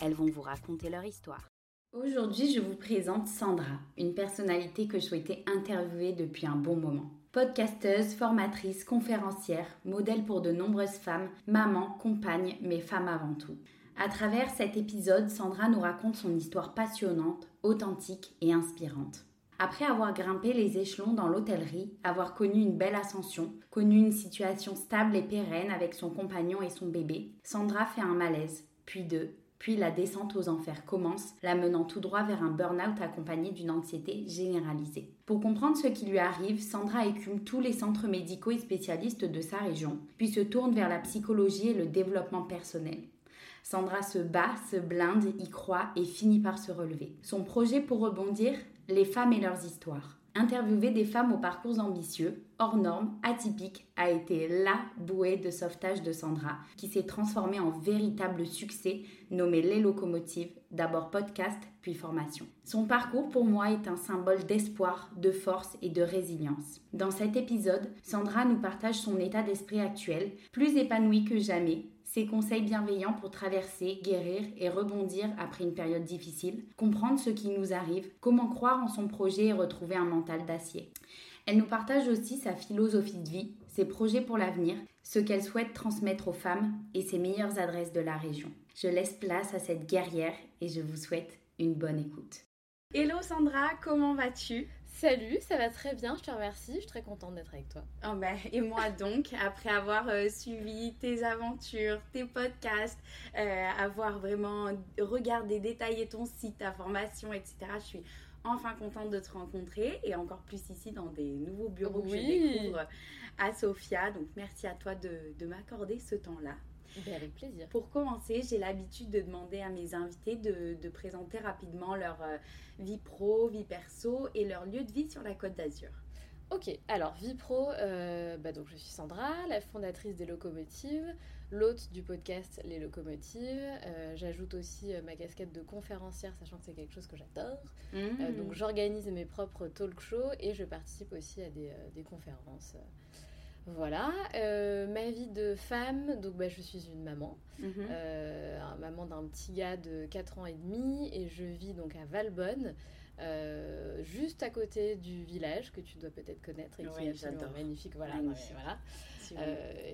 elles vont vous raconter leur histoire. Aujourd'hui, je vous présente Sandra, une personnalité que je souhaitais interviewer depuis un bon moment. Podcasteuse, formatrice, conférencière, modèle pour de nombreuses femmes, maman, compagne, mais femme avant tout. À travers cet épisode, Sandra nous raconte son histoire passionnante, authentique et inspirante. Après avoir grimpé les échelons dans l'hôtellerie, avoir connu une belle ascension, connu une situation stable et pérenne avec son compagnon et son bébé, Sandra fait un malaise, puis deux, puis la descente aux enfers commence, la menant tout droit vers un burn-out accompagné d'une anxiété généralisée. Pour comprendre ce qui lui arrive, Sandra écume tous les centres médicaux et spécialistes de sa région, puis se tourne vers la psychologie et le développement personnel. Sandra se bat, se blinde, y croit et finit par se relever. Son projet pour rebondir Les femmes et leurs histoires. Interviewer des femmes aux parcours ambitieux, hors normes, atypiques, a été la bouée de sauvetage de Sandra, qui s'est transformée en véritable succès, nommé Les Locomotives, d'abord podcast, puis formation. Son parcours pour moi est un symbole d'espoir, de force et de résilience. Dans cet épisode, Sandra nous partage son état d'esprit actuel, plus épanoui que jamais, ses conseils bienveillants pour traverser, guérir et rebondir après une période difficile, comprendre ce qui nous arrive, comment croire en son projet et retrouver un mental d'acier. Elle nous partage aussi sa philosophie de vie, ses projets pour l'avenir, ce qu'elle souhaite transmettre aux femmes et ses meilleures adresses de la région. Je laisse place à cette guerrière et je vous souhaite une bonne écoute. Hello Sandra, comment vas-tu? Salut, ça va très bien, je te remercie, je suis très contente d'être avec toi. Oh bah, et moi donc, après avoir euh, suivi tes aventures, tes podcasts, euh, avoir vraiment regardé, détaillé ton site, ta formation, etc., je suis enfin contente de te rencontrer et encore plus ici dans des nouveaux bureaux que je découvre à Sofia. Donc merci à toi de, de m'accorder ce temps-là. Ben, avec plaisir. Pour commencer, j'ai l'habitude de demander à mes invités de, de présenter rapidement leur euh, vie pro, vie perso et leur lieu de vie sur la Côte d'Azur. Ok, alors vie pro, euh, bah donc je suis Sandra, la fondatrice des Locomotives, l'hôte du podcast Les Locomotives. Euh, J'ajoute aussi ma casquette de conférencière, sachant que c'est quelque chose que j'adore. Mmh. donc j'organise mes propres talk shows et je participe aussi à des, des conférences. Voilà, euh, ma vie de femme, donc bah, je suis une maman, Mhm. euh, maman d'un petit gars de 4 ans et demi. Et je vis donc à Valbonne, euh, juste à côté du village que tu dois peut-être connaître et qui Oui, est absolument magnifique. Voilà, non,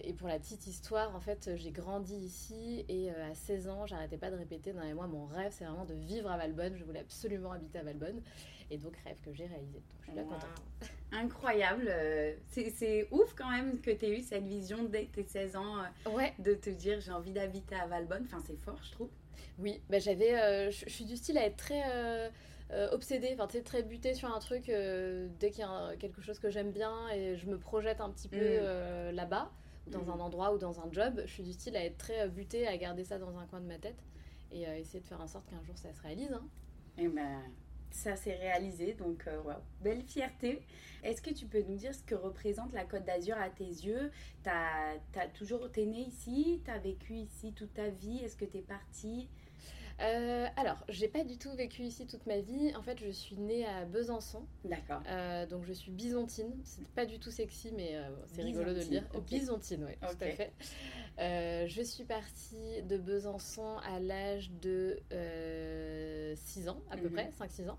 et pour la petite histoire, en fait, j'ai grandi ici et à 16 ans, j'arrêtais pas de répéter les mois, mon rêve c'est vraiment de vivre à Valbonne. Je voulais absolument habiter à Valbonne et donc rêve que j'ai réalisé. Donc je suis bien Wow. contente. Incroyable. C'est ouf quand même que tu aies eu cette vision dès tes 16 ans euh, Ouais, de te dire j'ai envie d'habiter à Valbonne. Enfin, c'est fort, je trouve. Oui, bah j'avais, euh, je suis du style à être très euh, euh, obsédée, enfin tu très butée sur un truc dès qu'il y a un- quelque chose que j'aime bien et je me projette un petit peu Mm. là-bas, dans Mm. un endroit ou dans un job. Je suis du style à être très butée, à garder ça dans un coin de ma tête et euh, essayer de faire en sorte qu'un jour ça se réalise. hein. Et ben, ça s'est réalisé, donc euh, belle fierté. Est-ce que tu peux nous dire ce que représente la Côte d'Azur à tes yeux? T'as as toujours t'es née ici, t'as vécu ici toute ta vie. Est-ce que t'es partie Euh, alors, j'ai pas du tout vécu ici toute ma vie. En fait, je suis née à Besançon. D'accord. Euh, donc je suis byzantine, c'est pas du tout sexy mais euh, c'est rigolo de le Byzantine, dire. ok. Byzantine, oui, tout à fait. Euh, je suis partie de Besançon à l'âge de 6 ans à peu Mhm. près, 5-6 ans.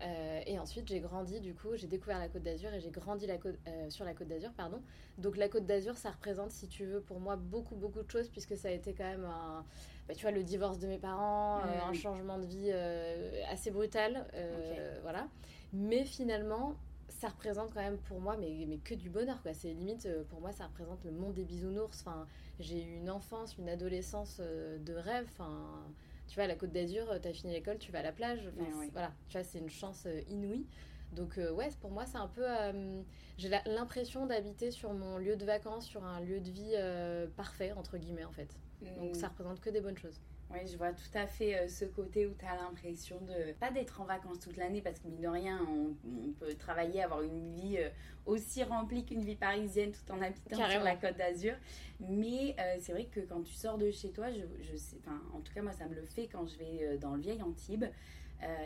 Euh, et ensuite j'ai grandi du coup, j'ai découvert la Côte d'Azur et j'ai grandi la côte, euh, sur la Côte d'Azur, pardon. Donc la Côte d'Azur ça représente si tu veux pour moi beaucoup beaucoup de choses puisque ça a été quand même un, bah, tu vois le divorce de mes parents, euh, un changement de vie euh, assez brutal, euh, voilà. Mais finalement, ça représente quand même pour moi, mais, mais que du bonheur, quoi. C'est limite, pour moi, ça représente le monde des bisounours. Enfin, j'ai eu une enfance, une adolescence de rêve. Enfin, tu vois, à la Côte d'Azur, euh, t'as fini l'école, tu vas à la plage. Enfin, Voilà, tu vois, c'est une chance inouïe. Donc, euh, ouais, pour moi, c'est un peu. euh, j'ai l'impression d'habiter sur mon lieu de vacances, sur un lieu de vie euh, parfait, entre guillemets, en fait. Donc, Mm. ça représente que des bonnes choses. Oui, je vois tout à fait euh, ce côté où tu as l'impression de pas d'être en vacances toute l'année parce que mine de rien, on, peut travailler, avoir une vie euh, aussi remplie qu'une vie parisienne tout en habitant sur la Côte d'Azur. Mais euh, c'est vrai que quand tu sors de chez toi, je, je sais, en tout cas moi ça me le fait quand je vais dans le vieil Antibes.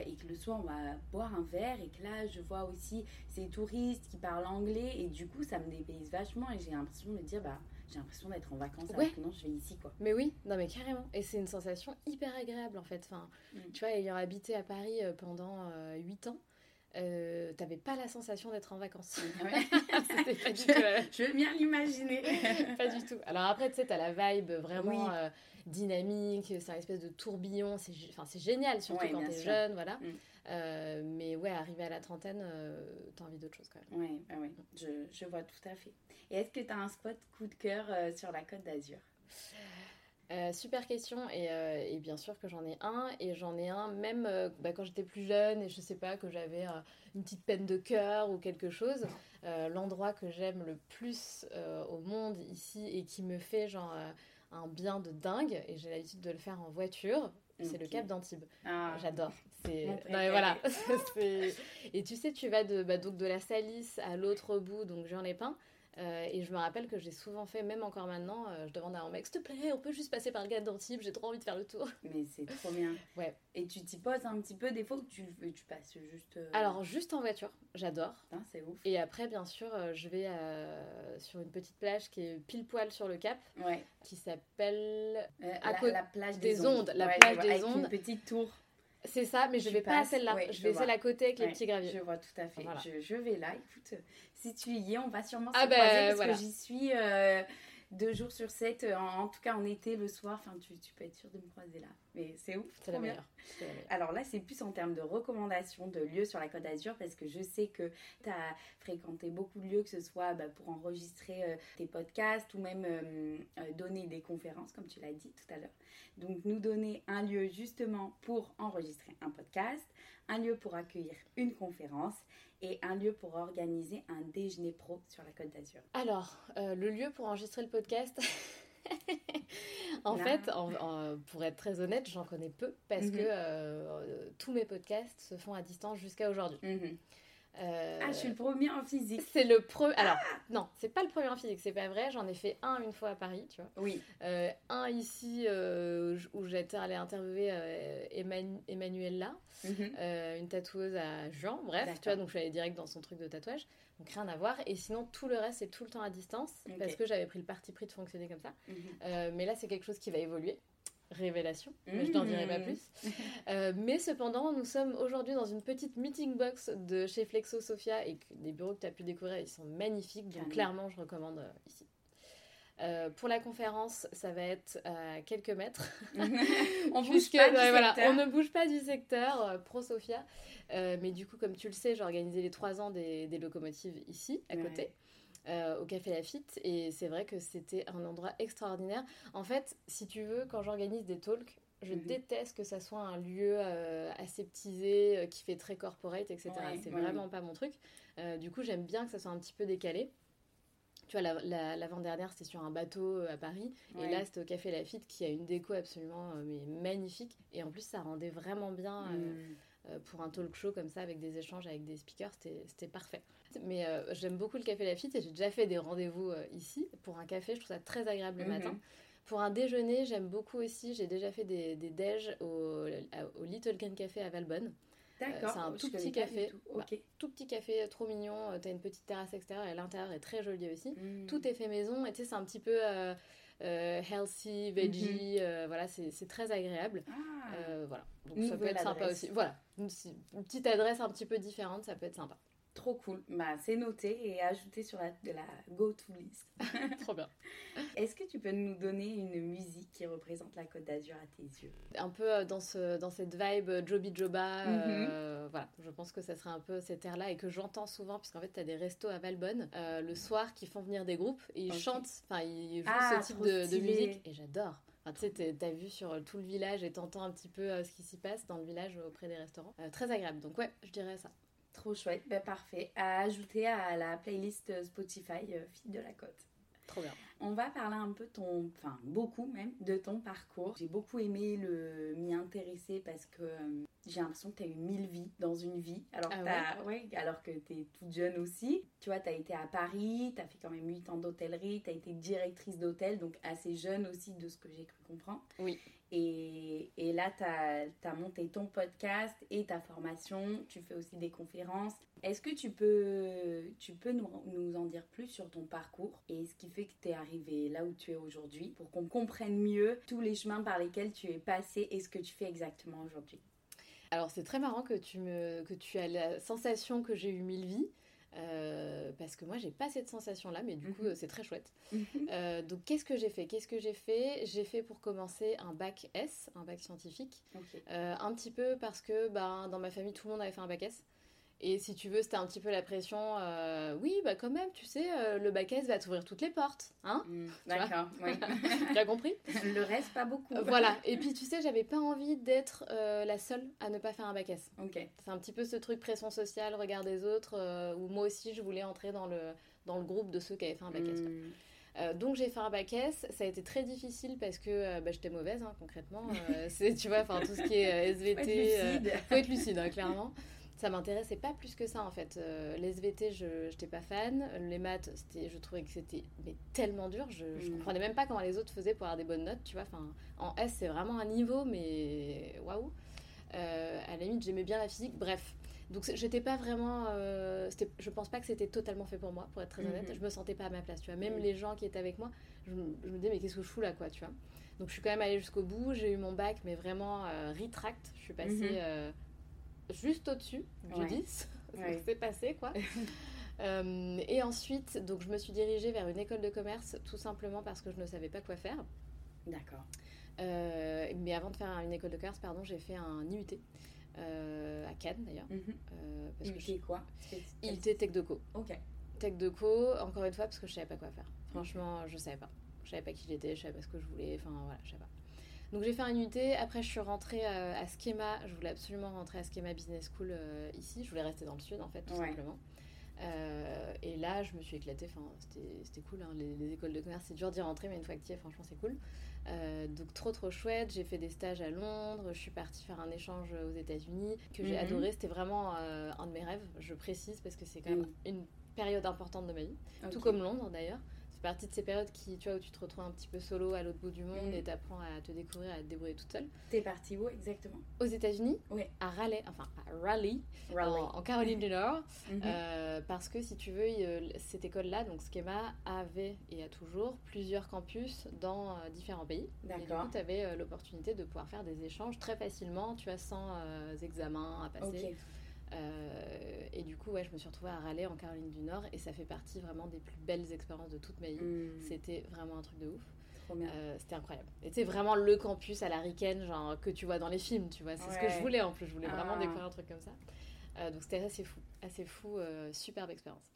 et que le soir on va boire un verre et que là je vois aussi ces touristes qui parlent anglais et du coup ça me dépayse vachement et j'ai l'impression de me dire bah j'ai l'impression d'être en vacances ouais. alors que non, je vais ici, quoi. Mais oui, non, mais carrément. Et c'est une sensation hyper agréable, en fait. Enfin, mm. Tu vois, ayant habité à Paris euh, pendant euh, 8 ans, euh, t'avais pas la sensation d'être en vacances. Ouais. pas du tout, je veux bien l'imaginer. pas du tout. Alors après, tu sais, t'as la vibe vraiment euh, dynamique, c'est un espèce de tourbillon, c'est enfin, génial, surtout quand t'es jeune, voilà. Mm. Euh, mais ouais, arrivé à la trentaine, euh, t'as envie d'autre chose quand même. Ouais, ouais, ouais. Je, je, vois tout à fait. Et est-ce que t'as un spot coup de cœur euh, sur la Côte d'Azur? Super question et, et, bien sûr que j'en ai un et j'en ai un même bah, quand j'étais plus jeune et je sais pas que j'avais une petite peine de cœur ou quelque chose l'endroit que j'aime le plus au monde ici et qui me fait genre un bien de dingue et j'ai l'habitude de le faire en voiture c'est le Cap d'Antibes. Ah. J'adore. C'est voilà. et tu sais, tu vas de bah, donc de la Salisse à l'autre bout, donc Jean Lépin. Euh, et je me rappelle que j'ai souvent fait, même encore maintenant, euh, je demande à un mec, s'il te plaît, on peut juste passer par le Cap d'Antibes, j'ai trop envie de faire le tour. Mais c'est trop bien. ouais. Et tu t'y poses un petit peu, des fois, tu, tu passes juste. Euh, Alors, juste en voiture, j'adore. c'est ouf. Et après, bien sûr, je vais sur une petite plage qui est pile poil sur le Cap, ouais. qui s'appelle. à la, la, plage des, ondes. La plage des avec ondes. Une petite tour. C'est ça, mais je ne vais pas à celle-là. je, vais celle à côté avec les petits graviers. Je vois tout à fait. Je, je, vais là. Écoute, si tu y es, on va sûrement ah se croiser parce que j'y suis euh, deux jours sur sept, euh, en, tout cas en été, le soir. Enfin, tu, tu, peux être sûr de me croiser là. Mais c'est ouf. C'est la, meilleure. Alors là, c'est plus en termes de recommandations de lieux sur la Côte d'Azur parce que je sais que tu as fréquenté beaucoup de lieux, que ce soit bah, pour enregistrer euh, tes podcasts ou même donner des conférences, comme tu l'as dit tout à l'heure. Donc nous donner un lieu justement pour enregistrer un podcast, un lieu pour accueillir une conférence et un lieu pour organiser un déjeuner pro sur la Côte d'Azur. Alors, euh, le lieu pour enregistrer le podcast, en fait, pour être très honnête, j'en connais peu parce mhm. que euh, tous mes podcasts se font à distance jusqu'à aujourd'hui. Mhm. Euh, ah, je suis le premier en physique. C'est le premier. Alors, non, c'est pas le premier en physique, c'est pas vrai. J'en ai fait un une fois à Paris, tu vois. Oui. Euh, un ici euh, où j'étais allée interviewer Emmanuella, mhm. une tatoueuse à Jean. Bref, tu vois, donc je suis allée direct dans son truc de tatouage. Donc rien à voir. Et sinon, tout le reste, c'est tout le temps à distance parce que j'avais pris le parti pris de fonctionner comme ça. Mhm. mais là, c'est quelque chose qui va évoluer révélation, mais je n'en dirai pas mmh. plus. Euh, mais cependant, nous sommes aujourd'hui dans une petite meeting box de chez Flexo Sophia et des bureaux que tu as pu découvrir, ils sont magnifiques, donc clairement, je recommande euh, ici. Euh, pour la conférence, ça va être à quelques mètres. on, bouge pas du voilà, on ne bouge pas du secteur pro Sophia. mais du coup, comme tu le sais, j'ai organisé les trois ans des, locomotives ici, à côté. Euh, au Café Lafitte et c'est vrai que c'était un endroit extraordinaire. En fait, si tu veux, quand j'organise des talks, je mhm. déteste que ça soit un lieu euh, aseptisé, euh, qui fait très corporate, etc. c'est vraiment pas mon truc. du coup, j'aime bien que ça soit un petit peu décalé. Tu vois, l'avant-dernière, c'était sur un bateau à Paris. Et là, c'était au Café Lafitte, qui a une déco absolument mais magnifique. Et en plus, ça rendait vraiment bien mm. pour un talk show comme ça, avec des échanges avec des speakers. C'était parfait. Mais euh, j'aime beaucoup le café Lafitte et j'ai déjà fait des rendez-vous euh, ici. Pour un café, je trouve ça très agréable le mhm. matin. Pour un déjeuner, j'aime beaucoup aussi. J'ai déjà fait des, des déj au, au, Little Can Café à Valbonne. D'accord. c'est un tout petit café. Tout. Bah, tout. petit café, trop mignon. Tu as une petite terrasse extérieure et l'intérieur est très joli aussi. Mhm. Tout est fait maison. Et tu sais, c'est un petit peu euh, healthy, veggie. Mhm. voilà, c'est très agréable. Ah. voilà. Donc ça peut être sympa aussi. Voilà. une petite adresse un petit peu différente, ça peut être sympa. Trop cool. Bah, c'est noté et ajouté sur la, de la go-to list. Trop bien. Est-ce que tu peux nous donner une musique qui représente la Côte d'Azur à tes yeux? Un peu euh, dans, ce, dans cette vibe euh, Joby Joba. Euh, mhm. voilà, je pense que ça serait un peu cette air-là et que j'entends souvent, puisqu'en fait, tu as des restos à Valbonne le soir qui font venir des groupes et ils chantent, enfin, ils jouent ah, ce type de, musique et j'adore. tu sais, t'as vu sur tout le village et t'entends un petit peu ce qui s'y passe dans le village auprès des restaurants. très agréable. Donc ouais, je dirais ça. Trop chouette, ben, parfait. À ajouter à la playlist Spotify euh, Fille de la Côte. Trop bien. On va parler un peu ton, enfin beaucoup même, de ton parcours. J'ai beaucoup aimé le m'y intéresser parce que euh, j'ai l'impression que tu as eu mille vies dans une vie. Alors, ah ouais? alors que tu es toute jeune aussi. Tu vois, tu as été à Paris, tu as fait quand même 8 ans d'hôtellerie, tu as été directrice d'hôtel, donc assez jeune aussi de ce que j'ai cru comprendre. Oui. Et, là, tu as, monté ton podcast et ta formation, tu fais aussi des conférences. Est-ce que tu peux, tu peux nous, nous, en dire plus sur ton parcours et ce qui fait que tu es arrivé là où tu es aujourd'hui pour qu'on comprenne mieux tous les chemins par lesquels tu es passé et ce que tu fais exactement aujourd'hui? Alors c'est très marrant que tu, me, que tu as la sensation que j'ai eu mille vies. Euh, parce que moi j'ai pas cette sensation là mais du coup mhm. c'est très chouette. Mhm. euh, donc qu'est-ce que j'ai fait? Qu'est-ce que j'ai fait? J'ai fait pour commencer un bac S un bac scientifique. Euh, un petit peu parce que ben, dans ma famille tout le monde avait fait un bac S et si tu veux, c'était un petit peu la pression. Euh, oui, bah quand même, tu sais, euh, le bac S va t'ouvrir toutes les portes, hein mm, D'accord, oui. tu as compris? Le reste, pas beaucoup. voilà. Et puis tu sais, j'avais pas envie d'être euh, la seule à ne pas faire un bac S. Ok. C'est un petit peu ce truc pression sociale, regard des autres, où moi aussi, je voulais entrer dans le dans le groupe de ceux qui avaient fait un bac S. Mm. donc j'ai fait un bac S, ça a été très difficile parce que bah, j'étais mauvaise hein, concrètement. c'est tu vois, enfin tout ce qui est SVT, faut être lucide, faut être lucide hein, clairement ça m'intéressait pas plus que ça en fait. Euh, les SVT, je n'étais pas fan. Les maths, c'était, je trouvais que c'était mais tellement dur. Je, ne mm. comprenais même pas comment les autres faisaient pour avoir des bonnes notes, tu vois. Enfin, en S, c'est vraiment un niveau, mais waouh. Euh, à la limite, j'aimais bien la physique. Bref, donc j'étais pas vraiment. Euh, je pense pas que c'était totalement fait pour moi, pour être très honnête. Mm-hmm. Je me sentais pas à ma place, tu vois. Même mm. les gens qui étaient avec moi, je, me disais mais qu'est-ce que je fous là, quoi, tu vois. Donc je suis quand même allée jusqu'au bout. J'ai eu mon bac, mais vraiment retract. Je suis passée. Mm-hmm juste au-dessus du 10. C'est passé, quoi. Euh, et ensuite, donc, je me suis dirigée vers une école de commerce tout simplement parce que je ne savais pas quoi faire. D'accord. Euh, mais avant de faire une école de commerce, pardon, j'ai fait un IUT. Euh, à Cannes d'ailleurs. Mm -hmm. IUT quoi IUT Tech Co. Ok. Tech Co, encore une fois, parce que je savais pas quoi faire. Franchement, je savais pas. Je savais pas qui j'étais, je savais pas ce que je voulais, enfin voilà, je savais pas. Donc j'ai fait un UT, après je suis rentrée euh, à Schema, je voulais absolument rentrer à Schema Business School euh, ici, je voulais rester dans le sud en fait tout simplement. Euh, et là je me suis éclatée, enfin c'était cool, hein. les, écoles de commerce c'est dur d'y rentrer mais une fois que tu y es franchement c'est cool. donc trop trop chouette, j'ai fait des stages à Londres, je suis partie faire un échange aux États-Unis que j'ai mhm. adoré, c'était vraiment un de mes rêves, je précise parce que c'est quand même une période importante de ma vie, tout comme Londres d'ailleurs partie de ces périodes qui, tu vois, où tu te retrouves un petit peu solo à l'autre bout du monde mm. et t'apprends à te découvrir, à te débrouiller toute seule. T'es partie où exactement? Aux États-Unis. Oui. À Raleigh, enfin à Raleigh, En, Caroline du Nord. Mm-hmm. Euh, parce que si tu veux, cette école-là, donc Schema, avait et a toujours plusieurs campus dans euh, différents pays. D'accord. Et du coup, tu avais euh, l'opportunité de pouvoir faire des échanges très facilement, tu as sans examens à passer. Ok. Euh, et du coup, ouais, je me suis retrouvée à Raleigh en Caroline du Nord et ça fait partie vraiment des plus belles expériences de toute ma vie. Mm. C'était vraiment un truc de ouf. Euh, c'était incroyable. Et c'est vraiment le campus à la Riken, genre que tu vois dans les films, tu vois. C'est ce que je voulais en plus. Je voulais vraiment ah. découvrir un truc comme ça. Euh, donc c'était assez fou, assez fou, superbe expérience.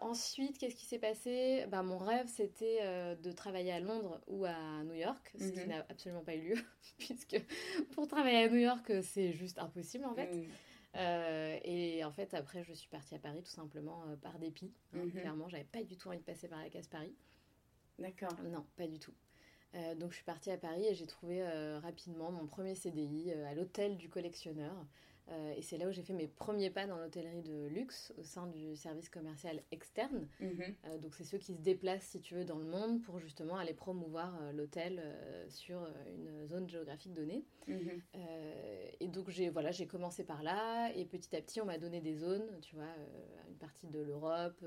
ensuite, qu'est-ce qui s'est passé? Bah, Mon rêve, c'était de travailler à Londres ou à New York, ce qui mm-hmm. n'a absolument pas eu lieu, puisque pour travailler à New York, c'est juste impossible en fait. Mm. Euh, et en fait, après, je suis partie à Paris tout simplement euh, par dépit. Hein, mhm. Clairement, j'avais pas du tout envie de passer par la case Paris. D'accord. Non, pas du tout. Euh, donc je suis partie à Paris et j'ai trouvé rapidement mon premier CDI à l'hôtel du collectionneur. Euh, et c'est là où j'ai fait mes premiers pas dans l'hôtellerie de luxe au sein du service commercial externe. Mhm. Euh, donc c'est ceux qui se déplacent, si tu veux, dans le monde pour justement aller promouvoir euh, l'hôtel sur une zone géographique donnée. Mhm. et donc j'ai voilà, j'ai commencé par là et petit à petit on m'a donné des zones, tu vois, une partie de l'Europe,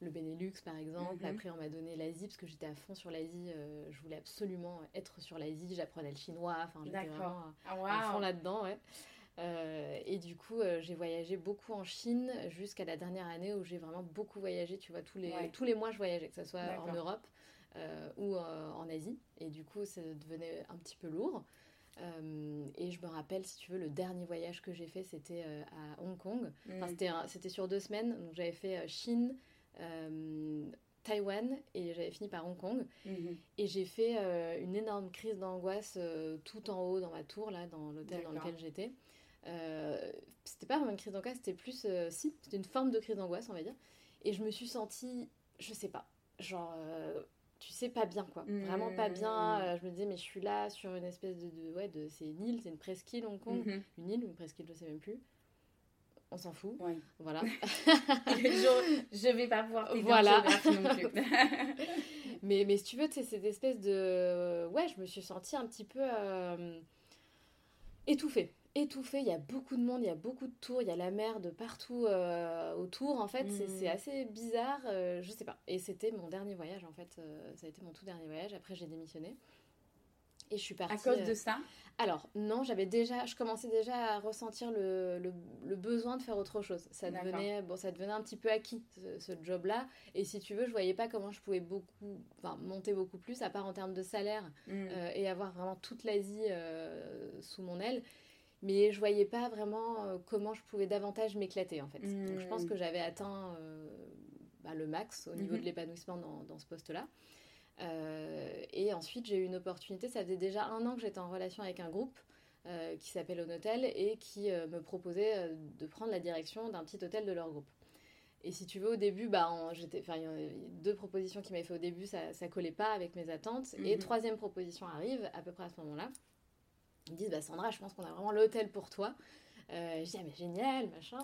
le Benelux par exemple. Mhm. Après on m'a donné l'Asie parce que j'étais à fond sur l'Asie. je voulais absolument être sur l'Asie. J'apprenais le chinois. Enfin j'étais vraiment à, fond là-dedans. Ouais. Euh, et du coup, euh, j'ai voyagé beaucoup en Chine jusqu'à la dernière année où j'ai vraiment beaucoup voyagé. Tu vois, tous les, tous les mois, je voyageais, que ce soit en Europe euh, ou en Asie. Et du coup, ça devenait un petit peu lourd. et je me rappelle, si tu veux, le dernier voyage que j'ai fait, c'était à Hong Kong. Enfin, mm. c'était sur deux semaines. Donc, j'avais fait Chine, Taïwan et j'avais fini par Hong Kong. Mm-hmm. Et j'ai fait une énorme crise d'angoisse tout en haut dans ma tour, là, dans l'hôtel dans lequel j'étais. Euh, c'était pas vraiment une crise d'angoisse, c'était plus. Euh, si, c'était une forme de crise d'angoisse, on va dire. Et je me suis sentie, je sais pas, genre, tu sais, pas bien, quoi. Vraiment pas bien. je me disais, mais je suis là sur une espèce de. ouais, de, c'est une île, c'est une presqu'île Hong Kong. Mhm. Une île une presqu'île, je sais même plus. On s'en fout. Voilà. je, je vais pas pouvoir voilà. non plus. mais, mais si tu veux, c'est cette espèce de. Ouais, je me suis sentie un petit peu étouffée étouffé, il y a beaucoup de monde, il y a beaucoup de tours, il y a la mer de partout euh, autour. En fait, c'est mm. assez bizarre, euh, je sais pas. Et c'était mon dernier voyage, en fait. Euh, ça a été mon tout dernier voyage. Après, j'ai démissionné. Et je suis partie. À cause de ça? Alors, non, j'avais déjà. Je commençais déjà à ressentir le, le, besoin de faire autre chose. Ça devenait, bon, ça devenait un petit peu acquis, ce, job-là. Et si tu veux, je voyais pas comment je pouvais beaucoup. Enfin, monter beaucoup plus, à part en termes de salaire, mm. et avoir vraiment toute l'Asie sous mon aile mais je voyais pas vraiment euh, comment je pouvais davantage m'éclater en fait. Donc je pense hmm. que j'avais atteint euh, bah, le max au niveau de mhm. l'épanouissement dans, ce poste-là. Euh, et ensuite j'ai eu une opportunité, ça faisait déjà un an que j'étais en relation avec un groupe qui s'appelle Hôtel et qui me proposait de prendre la direction d'un petit hôtel de leur groupe. Et si tu veux, au début, bah, j'étais, il y a deux propositions qui m'avaient fait au début, ça, ça collait pas avec mes attentes. Et mhm. troisième proposition arrive à peu près à ce moment-là. Ils me disent, bah, Sandra, je pense qu'on a vraiment l'hôtel pour toi. Euh, je dis, ah, mais génial, machin.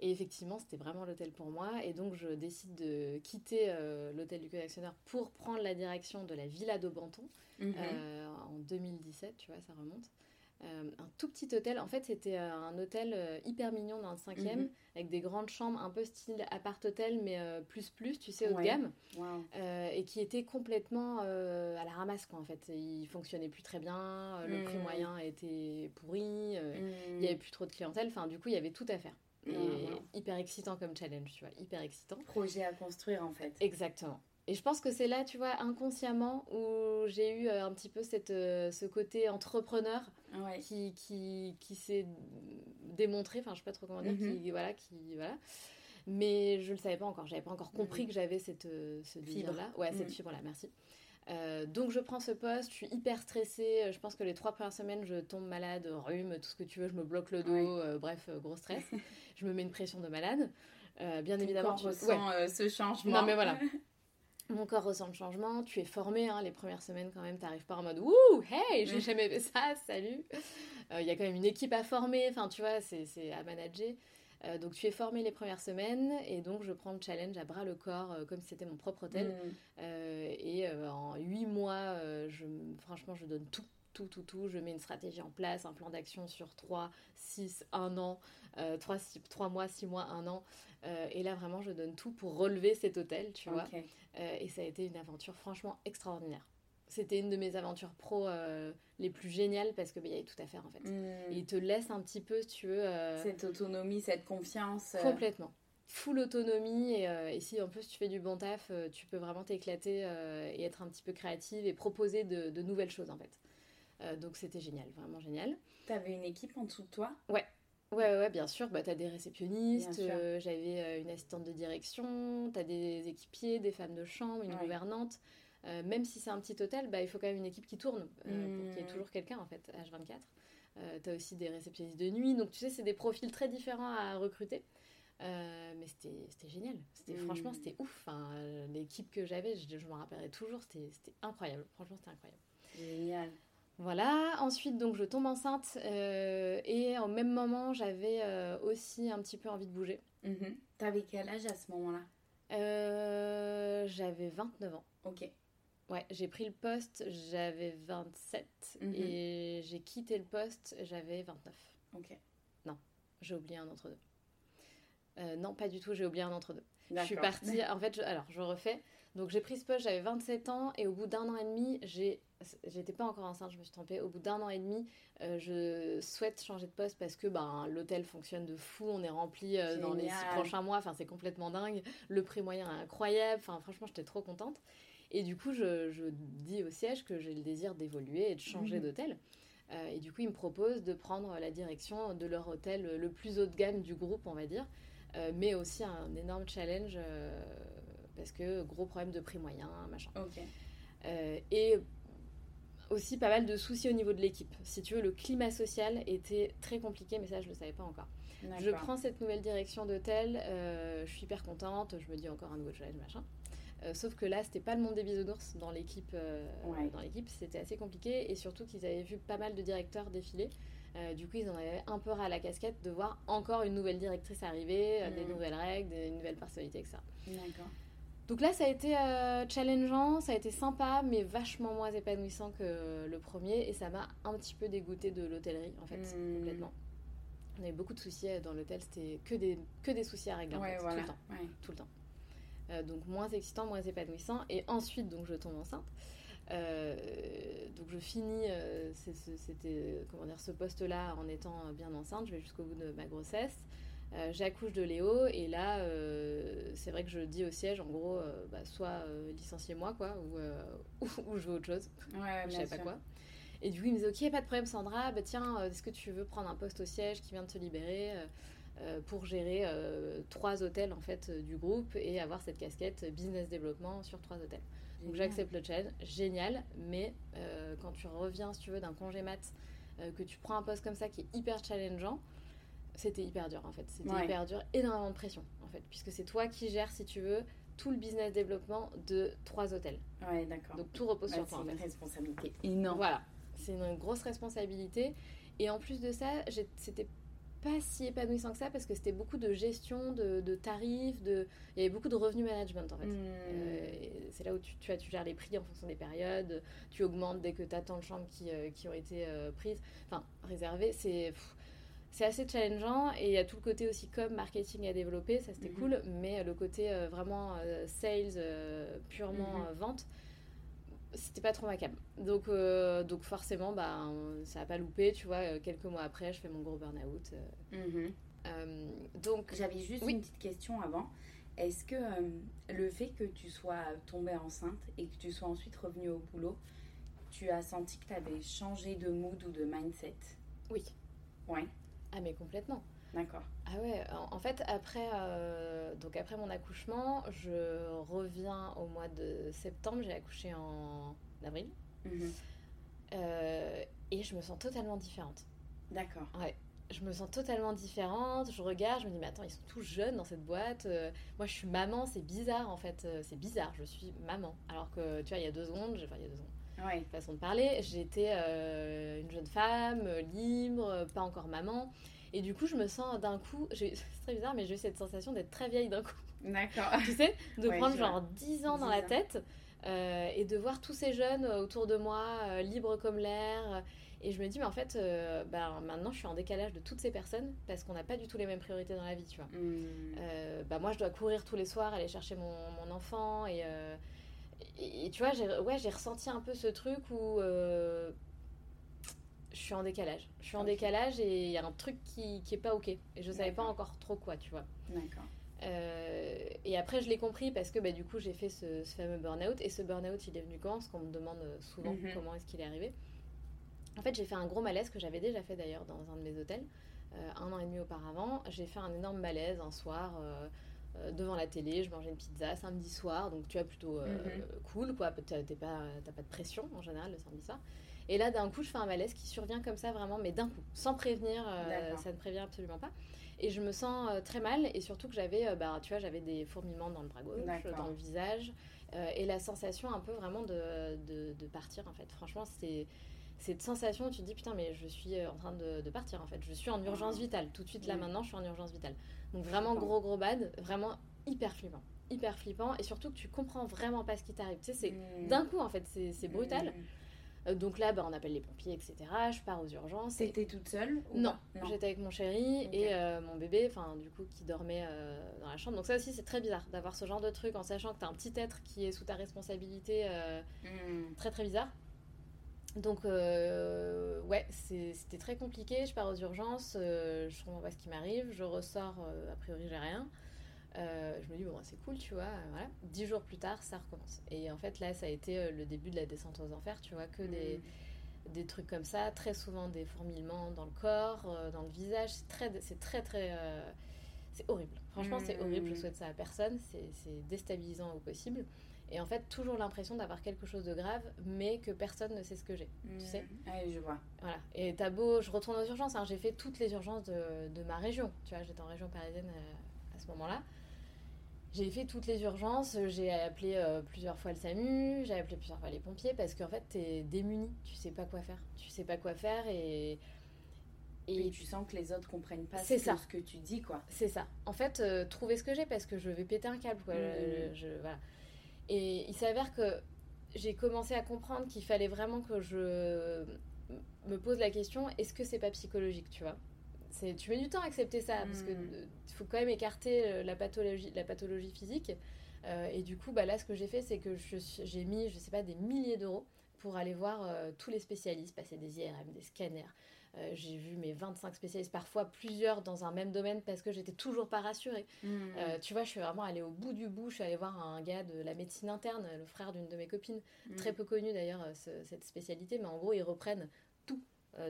Et effectivement, c'était vraiment l'hôtel pour moi. Et donc, je décide de quitter euh, l'hôtel du collectionneur pour prendre la direction de la Villa d'Aubenton mhm. euh, en 2017, tu vois, ça remonte. Euh, un tout petit hôtel. En fait, c'était euh, un hôtel euh, hyper mignon dans le cinquième, mhm. avec des grandes chambres, un peu style appart-hôtel, mais plus plus, tu sais, haut de gamme. et qui était complètement à la ramasse, quoi, en fait. Il fonctionnait plus très bien, le prix mhm. moyen était pourri, il n'y avait plus trop de clientèle. Enfin, du coup, il y avait tout à faire. Et hyper excitant comme challenge, tu vois, hyper excitant. Projet à construire, en fait. Exactement. Et je pense que c'est là, tu vois, inconsciemment, où j'ai eu un petit peu cette, ce côté entrepreneur qui, qui, qui s'est démontré, enfin je sais pas trop comment dire, mhm. qui, voilà, qui, voilà. Mais je le savais pas encore, j'avais pas encore compris mhm. que j'avais cette, euh, ce désir-là. Ouais, cette mhm. fibre-là, merci. Euh, donc je prends ce poste, je suis hyper stressée. Je pense que les trois premières semaines, je tombe malade, rhume, tout ce que tu veux, je me bloque le dos, euh, bref, gros stress. je me mets une pression de malade. bien évidemment, tu ressens ce changement. Non mais voilà. Mon corps ressent le changement, tu es formé, hein, les premières semaines quand même, t'arrives pas en mode Wouh, hey, j'ai jamais fait ça, salut. Il euh, y a quand même une équipe à former, enfin tu vois, c'est à manager. Euh, donc tu es formé les premières semaines et donc je prends le challenge à bras le corps euh, comme si c'était mon propre hôtel. Mm. et en huit mois, je, franchement, je donne tout tout, tout, tout. Je mets une stratégie en place, un plan d'action sur 3, 6, 1 an, 3, 3, mois, 6 mois, 1 an. et là, vraiment, je donne tout pour relever cet hôtel, tu vois. Euh, et ça a été une aventure franchement extraordinaire. C'était une de mes aventures pro euh, les plus géniales parce qu'il bah, y avait tout à faire en fait. Hmm. il te laisse un petit peu, si tu veux. Euh, cette autonomie, cette confiance. Complètement. Full autonomie. Et, si en plus tu fais du bon taf, tu peux vraiment t'éclater et être un petit peu créative et proposer de, de nouvelles choses en fait. donc c'était génial, vraiment génial. T'avais une équipe en dessous de toi? Ouais, Ouais, ouais, bien sûr. Bah, tu as des réceptionnistes, euh, j'avais euh, une assistante de direction, tu as des équipiers, des femmes de chambre, une gouvernante. Euh, même si c'est un petit hôtel, bah, il faut quand même une équipe qui tourne, pour qu'il y ait mmh. toujours quelqu'un en fait, H24. tu as aussi des réceptionnistes de nuit, donc tu sais, c'est des profils très différents à recruter. mais c'était génial. C'était Franchement, mmh. c'était ouf. Enfin, L'équipe que j'avais, je, je m'en rappellerai toujours, c'était incroyable. Franchement, c'était incroyable. Génial. Voilà, ensuite donc je tombe enceinte euh, et au même moment j'avais euh, aussi un petit peu envie de bouger. Mhm. T'avais quel âge à ce moment-là? Euh, J'avais 29 ans. Ok. Ouais, j'ai pris le poste, j'avais 27 mhm. et j'ai quitté le poste, j'avais 29. Ok. Non, j'ai oublié un entre deux. non, pas du tout, j'ai oublié un entre deux. Je suis partie, en fait, alors je refais. Donc j'ai pris ce poste, j'avais 27 ans et au bout d'un an et demi, j'ai j'étais pas encore enceinte, je me suis trompée. Au bout d'un an et demi, euh, je souhaite changer de poste parce que ben, l'hôtel fonctionne de fou, on est rempli euh, dans les six prochains mois, enfin, c'est complètement dingue. Le prix moyen est incroyable, enfin, franchement, j'étais trop contente. Et du coup, je, je dis au siège que j'ai le désir d'évoluer et de changer mhm. d'hôtel. Euh, et du coup, ils me proposent de prendre la direction de leur hôtel le plus haut de gamme du groupe, on va dire, mais aussi un énorme challenge parce que gros problème de prix moyen, machin. et aussi pas mal de soucis au niveau de l'équipe. Si tu veux, le climat social était très compliqué, mais ça, je ne le savais pas encore. Je prends cette nouvelle direction d'hôtel, euh, je suis hyper contente, je me dis encore un nouveau challenge, machin. sauf que là, c'était pas le monde des bisounours dans l'équipe. Dans l'équipe, c'était assez compliqué et surtout qu'ils avaient vu pas mal de directeurs défiler. du coup, ils en avaient un peu ras la casquette de voir encore une nouvelle directrice arriver, des mm. nouvelles règles, des nouvelles personnalités, etc. D'accord. Donc là, ça a été euh, challengeant, ça a été sympa, mais vachement moins épanouissant que le premier. Et ça m'a un petit peu dégoûté de l'hôtellerie, en fait, hmm. complètement. On avait beaucoup de soucis euh, dans l'hôtel, c'était que des, que des soucis à régler, tout le temps. Tout le temps. Euh, donc moins excitant, moins épanouissant. Et ensuite, donc je tombe enceinte. donc je finis c'était comment dire ce poste là en étant bien enceinte je vais jusqu'au bout de ma grossesse euh, j'accouche de Léo et là, euh, c'est vrai que je dis au siège, en gros, euh, bah, soit licenciez-moi, quoi, ou, ou, je veux autre chose. Ouais, je sais pas quoi. Et du coup, il me dit Ok, pas de problème, Sandra, bah, tiens, est-ce que tu veux prendre un poste au siège qui vient de te libérer pour gérer trois hôtels en fait du groupe et avoir cette casquette business développement sur trois hôtels. Donc j'accepte le challenge, génial, mais quand tu reviens, si tu veux, d'un congé mat, que tu prends un poste comme ça qui est hyper challengeant, c'était hyper dur en fait. C'était hyper dur, énormément de pression en fait, puisque c'est toi qui gères, si tu veux, tout le business développement de trois hôtels. Ouais, d'accord. Donc tout repose sur toi. C'est une responsabilité énorme. Voilà, c'est une grosse responsabilité. Et en plus de ça, c'était pas si épanouissant que ça parce que c'était beaucoup de gestion, de, tarifs, de... il y avait beaucoup de revenu management en fait. Hmm. Euh, c'est là où tu, tu, tu, gères les prix en fonction des périodes, tu augmentes dès que tu as tant de chambres qui, euh, qui ont été euh, prises, enfin réservées. C'est c'est assez challengeant et il y a tout le côté aussi comme marketing à développer, ça c'était mhm. cool, mais le côté euh, vraiment euh, sales, euh, purement mhm. vente, c'était pas trop ma cam. Donc, donc forcément, bah, ça a pas loupé, tu vois, quelques mois après, je fais mon gros burn-out. Mhm. donc J'avais juste une petite question avant. Est-ce que le fait que tu sois tombée enceinte et que tu sois ensuite revenue au boulot, tu as senti que tu avais changé de mood ou de mindset? Oui. Ouais. Ah mais complètement. D'accord. Ah ouais, en, fait, après, euh, donc après mon accouchement, je reviens au mois de septembre, j'ai accouché en avril. Mhm. Euh, et je me sens totalement différente. D'accord. Ouais, je me sens totalement différente. Je regarde, je me dis, mais attends, ils sont tous jeunes dans cette boîte. Euh, moi, je suis maman, c'est bizarre en fait. c'est bizarre, je suis maman. Alors que, tu vois, il y a deux secondes, enfin, il y a deux secondes ouais. façon de parler. J'étais euh, une jeune femme, euh, libre, pas encore maman. Et du coup, je me sens d'un coup, c'est très bizarre, mais j'ai eu cette sensation d'être très vieille d'un coup. D'accord. tu sais, de prendre genre 10 ans dans la tête euh, et de voir tous ces jeunes autour de moi, libres comme l'air. Et je me dis, mais en fait, bah, maintenant, je suis en décalage de toutes ces personnes parce qu'on n'a pas du tout les mêmes priorités dans la vie, tu vois. Bah, moi, je dois courir tous les soirs, aller chercher mon, mon enfant et et, tu vois, j'ai ouais, ressenti un peu ce truc où euh, je suis en décalage. Je suis en décalage et il y a un truc qui, qui est pas ok. Et je savais pas encore trop quoi, tu vois. D'accord. Euh, et après, je l'ai compris parce que bah, du coup, j'ai fait ce, fameux burn-out. Et ce burn-out, il est venu quand? Parce qu'on me demande souvent mhm. comment est-ce qu'il est arrivé. En fait, j'ai fait un gros malaise que j'avais déjà fait d'ailleurs dans un de mes hôtels, euh, un an et demi auparavant. J'ai fait un énorme malaise un soir. Euh, devant la télé, je mangeais une pizza samedi soir, donc tu vois, plutôt euh, mhm. cool, quoi. T'as pas, pas de pression en général le samedi soir. Et là, d'un coup, je fais un malaise qui survient comme ça, vraiment, mais d'un coup, sans prévenir, euh, ça ne prévient absolument pas. Et je me sens très mal, et surtout que j'avais, bah, tu vois, j'avais des fourmillements dans le bras gauche, dans le visage, et la sensation un peu vraiment de, de, partir, en fait. Franchement, c'est cette sensation où tu te dis putain mais je suis en train de, de, partir en fait je suis en urgence ah. vitale tout de suite là maintenant je suis en urgence vitale donc vraiment gros gros bad, vraiment hyper flippant. Hyper flippant et surtout que tu comprends vraiment pas ce qui t'arrive. Tu sais, c'est mm. d'un coup en fait, c'est brutal. Mm. Euh, donc là, bah, on appelle les pompiers, etc. Je pars aux urgences. T'étais toute seule Non, j'étais avec mon chéri et euh, mon bébé, enfin du coup qui dormait euh, dans la chambre. Donc ça aussi c'est très bizarre d'avoir ce genre de truc en sachant que t'as un petit être qui est sous ta responsabilité, mm. très très bizarre. Donc, euh, ouais, c'était très compliqué. Je pars aux urgences, euh, je comprends pas ce qui m'arrive. Je ressors, euh, a priori, j'ai rien. je me dis, bon, c'est cool, tu vois. Voilà. Dix jours plus tard, ça recommence. Et en fait, là, ça a été le début de la descente aux enfers, tu vois, que des, mmh. des trucs comme ça. Très souvent, des fourmillements dans le corps, dans le visage. C'est très, très, très. c'est horrible. Franchement, c'est horrible. Je mmh. souhaite ça à personne. C'est déstabilisant au possible. Et en fait, toujours l'impression d'avoir quelque chose de grave, mais que personne ne sait ce que j'ai. Tu mmh. sais Oui, je vois. Voilà. Et t'as beau, je retourne aux urgences, hein, j'ai fait toutes les urgences de, de, ma région. Tu vois, j'étais en région parisienne euh, à, ce moment-là. J'ai fait toutes les urgences, j'ai appelé euh, plusieurs fois le SAMU, j'ai appelé plusieurs fois les pompiers parce qu'en fait, t'es démuni, tu sais pas quoi faire. Tu sais pas quoi faire et. Et, tu sens que les autres comprennent pas ce, ça. Que, ce que tu dis, quoi. C'est ça. En fait, euh, trouver ce que j'ai parce que je vais péter un câble, quoi. Mmh. Je, voilà. Et il s'avère que j'ai commencé à comprendre qu'il fallait vraiment que je me pose la question est-ce que c'est pas psychologique, tu vois? Tu mets du temps à accepter ça parce que hmm. faut quand même écarter euh, la pathologie, la pathologie physique. Euh, et du coup, bah là, ce que j'ai fait, c'est que j'ai mis, je sais pas, des milliers d'euros pour aller voir euh, tous les spécialistes, passer des IRM, des scanners. J'ai vu mes 25 spécialistes, parfois plusieurs dans un même domaine parce que j'étais toujours pas rassurée. Hmm. tu vois, je suis vraiment allée au bout du bout. Je suis allée voir un gars de la médecine interne, le frère d'une de mes copines, hmm. très peu connu d'ailleurs, cette spécialité, mais en gros, ils reprennent tout,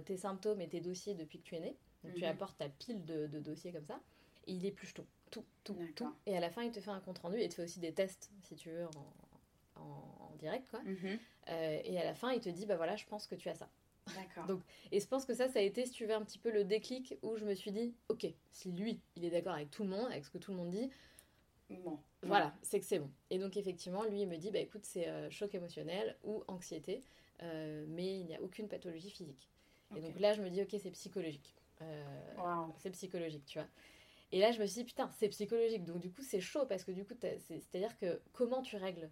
tes symptômes et tes dossiers depuis que tu es né. Donc tu mhm. apportes ta pile de, dossiers comme ça, et il épluche tout, tout, tout, tout. Et à la fin, il te fait un compte rendu et te fait aussi des tests, si tu veux, en, en, direct, quoi. Mhm. Euh, et à la fin, il te dit, bah voilà, je pense que tu as ça. D'accord. Donc, et je pense que ça, ça a été, si tu veux, un petit peu le déclic où je me suis dit, ok, si lui, il est d'accord avec tout le monde, avec ce que tout le monde dit, bon, voilà, c'est que c'est bon. Et donc, effectivement, lui, il me dit, bah écoute, c'est euh, choc émotionnel ou anxiété, euh, mais il n'y a aucune pathologie physique. Et donc là, je me dis, ok, c'est psychologique. Euh, c'est psychologique, tu vois. Et là, je me suis dit, putain, c'est psychologique. Donc, du coup, c'est chaud parce que, du coup, c'est-à-dire que comment tu règles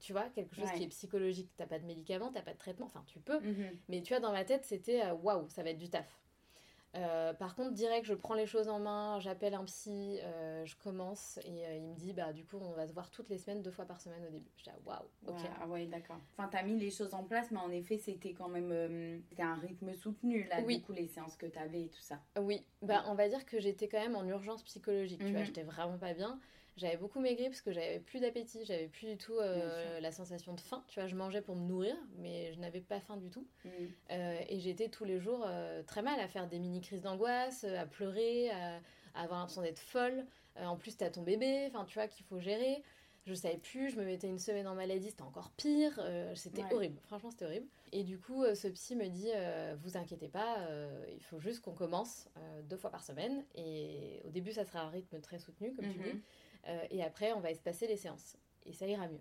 Tu vois, quelque chose qui est psychologique. T'as pas de médicaments, t'as pas de traitement. Enfin, tu peux. Mhm. Mais tu vois, dans ma tête, c'était euh, waouh, ça va être du taf. Euh, par contre, direct, je prends les choses en main, j'appelle un psy, euh, je commence et euh, il me dit bah du coup on va se voir toutes les semaines, deux fois par semaine au début. Je dis waouh, ok. ah ouais, d'accord. Enfin, t'as mis les choses en place, mais en effet, c'était quand même c'était un rythme soutenu là, oui. du coup les séances que t'avais et tout ça. Oui, bah on va dire que j'étais quand même en urgence psychologique. Tu vois, mhm. j'étais vraiment pas bien. J'avais beaucoup maigri parce que j'avais plus d'appétit, j'avais plus du tout euh, la sensation de faim. Tu vois, je mangeais pour me nourrir, mais je n'avais pas faim du tout. Mm. Euh, et j'étais tous les jours euh, très mal à faire des mini crises d'angoisse, à pleurer, à, avoir l'impression d'être folle. en plus, t'as ton bébé, enfin, tu vois, qu'il faut gérer. Je savais plus, je me mettais une semaine en maladie, c'était encore pire. c'était horrible, franchement, c'était horrible. Et du coup, ce psy me dit Vous inquiétez pas, il faut juste qu'on commence deux fois par semaine. Et au début, ça sera un rythme très soutenu, comme tu mm-hmm. dis. Euh, et après, on va espacer les séances. Et ça ira mieux.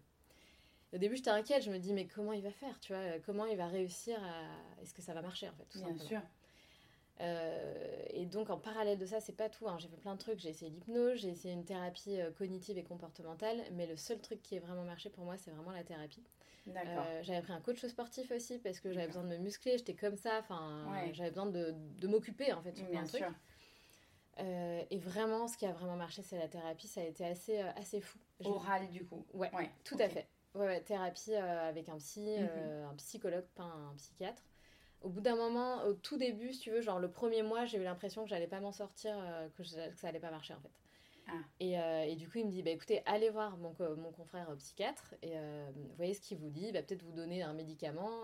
Au début, j'étais inquiète. Je me dis, mais comment il va faire Tu vois, comment il va réussir à. Est-ce que ça va marcher, en fait tout Bien sûr. Euh, et donc en parallèle de ça, c'est pas tout. Hein. J'ai fait plein de trucs. J'ai essayé l'hypnose, j'ai essayé une thérapie euh, cognitive et comportementale, mais le seul truc qui a vraiment marché pour moi, c'est vraiment la thérapie. j'avais pris un coach sportif aussi parce que j'avais besoin de me muscler. J'étais comme ça. Enfin, j'avais besoin de, de m'occuper en fait sur Bien sûr. Euh, et vraiment, ce qui a vraiment marché, c'est la thérapie. Ça a été assez, euh, assez fou. Oral, du coup. Ouais, tout à fait. Ouais, thérapie euh, avec un psy, mhm. un psychologue, pas un psychiatre. Au bout d'un moment, au tout début, si tu veux, genre le premier mois, j'ai eu l'impression que j'allais pas m'en sortir, que, ça allait pas marcher en fait. Ah. Et, et, du coup, il me dit, bah écoutez, allez voir mon, mon confrère psychiatre et voyez ce qu'il vous dit, peut-être vous donner un médicament.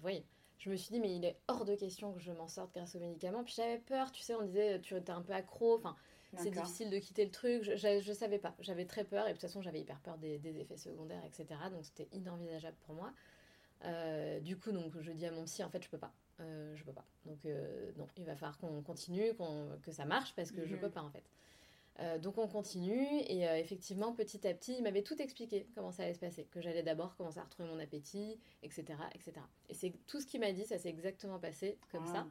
voyez je me suis dit, mais il est hors de question que je m'en sorte grâce aux médicaments. Puis j'avais peur, tu sais, on disait, tu étais un peu accro, enfin, c'est difficile de quitter le truc. Je, je, savais pas, j'avais très peur, et de toute façon, j'avais hyper peur des, effets secondaires, etc. Donc c'était inenvisageable pour moi. Euh, du coup, donc, je dis à mon psy, en fait, je peux pas. Euh, je peux pas. Donc, euh, non, il va falloir qu'on continue, que ça marche, parce que je mhm. peux pas, en fait. Euh, donc on continue et euh, effectivement petit à petit il m'avait tout expliqué comment ça allait se passer, que j'allais d'abord commencer à retrouver mon appétit, etc. etc. Et c'est tout ce qu'il m'a dit, ça s'est exactement passé comme ça.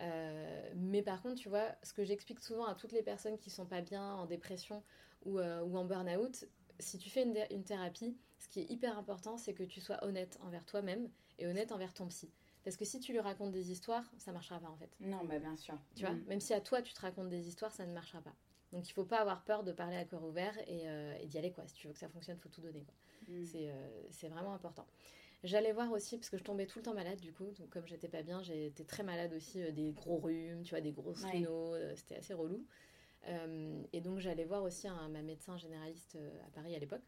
Euh, mais par contre, tu vois, ce que j'explique souvent à toutes les personnes qui sont pas bien, en dépression ou, en burn-out, si tu fais une, une, thérapie, ce qui est hyper important, c'est que tu sois honnête envers toi-même et honnête envers ton psy. Parce que si tu lui racontes des histoires, ça marchera pas en fait. Non, bah bien sûr. Tu vois, mm. même si à toi tu te racontes des histoires, ça ne marchera pas. Donc il faut pas avoir peur de parler à cœur ouvert euh, et, d'y aller quoi. Si tu veux que ça fonctionne, faut tout donner quoi. Mm. Euh, C'est vraiment important. J'allais voir aussi parce que je tombais tout le temps malade du coup. Donc comme j'étais pas bien, j'étais très malade aussi, euh, des gros rhumes, tu vois, des grosses ouais. c'était assez relou. et donc j'allais voir aussi ma médecin généraliste à Paris à l'époque.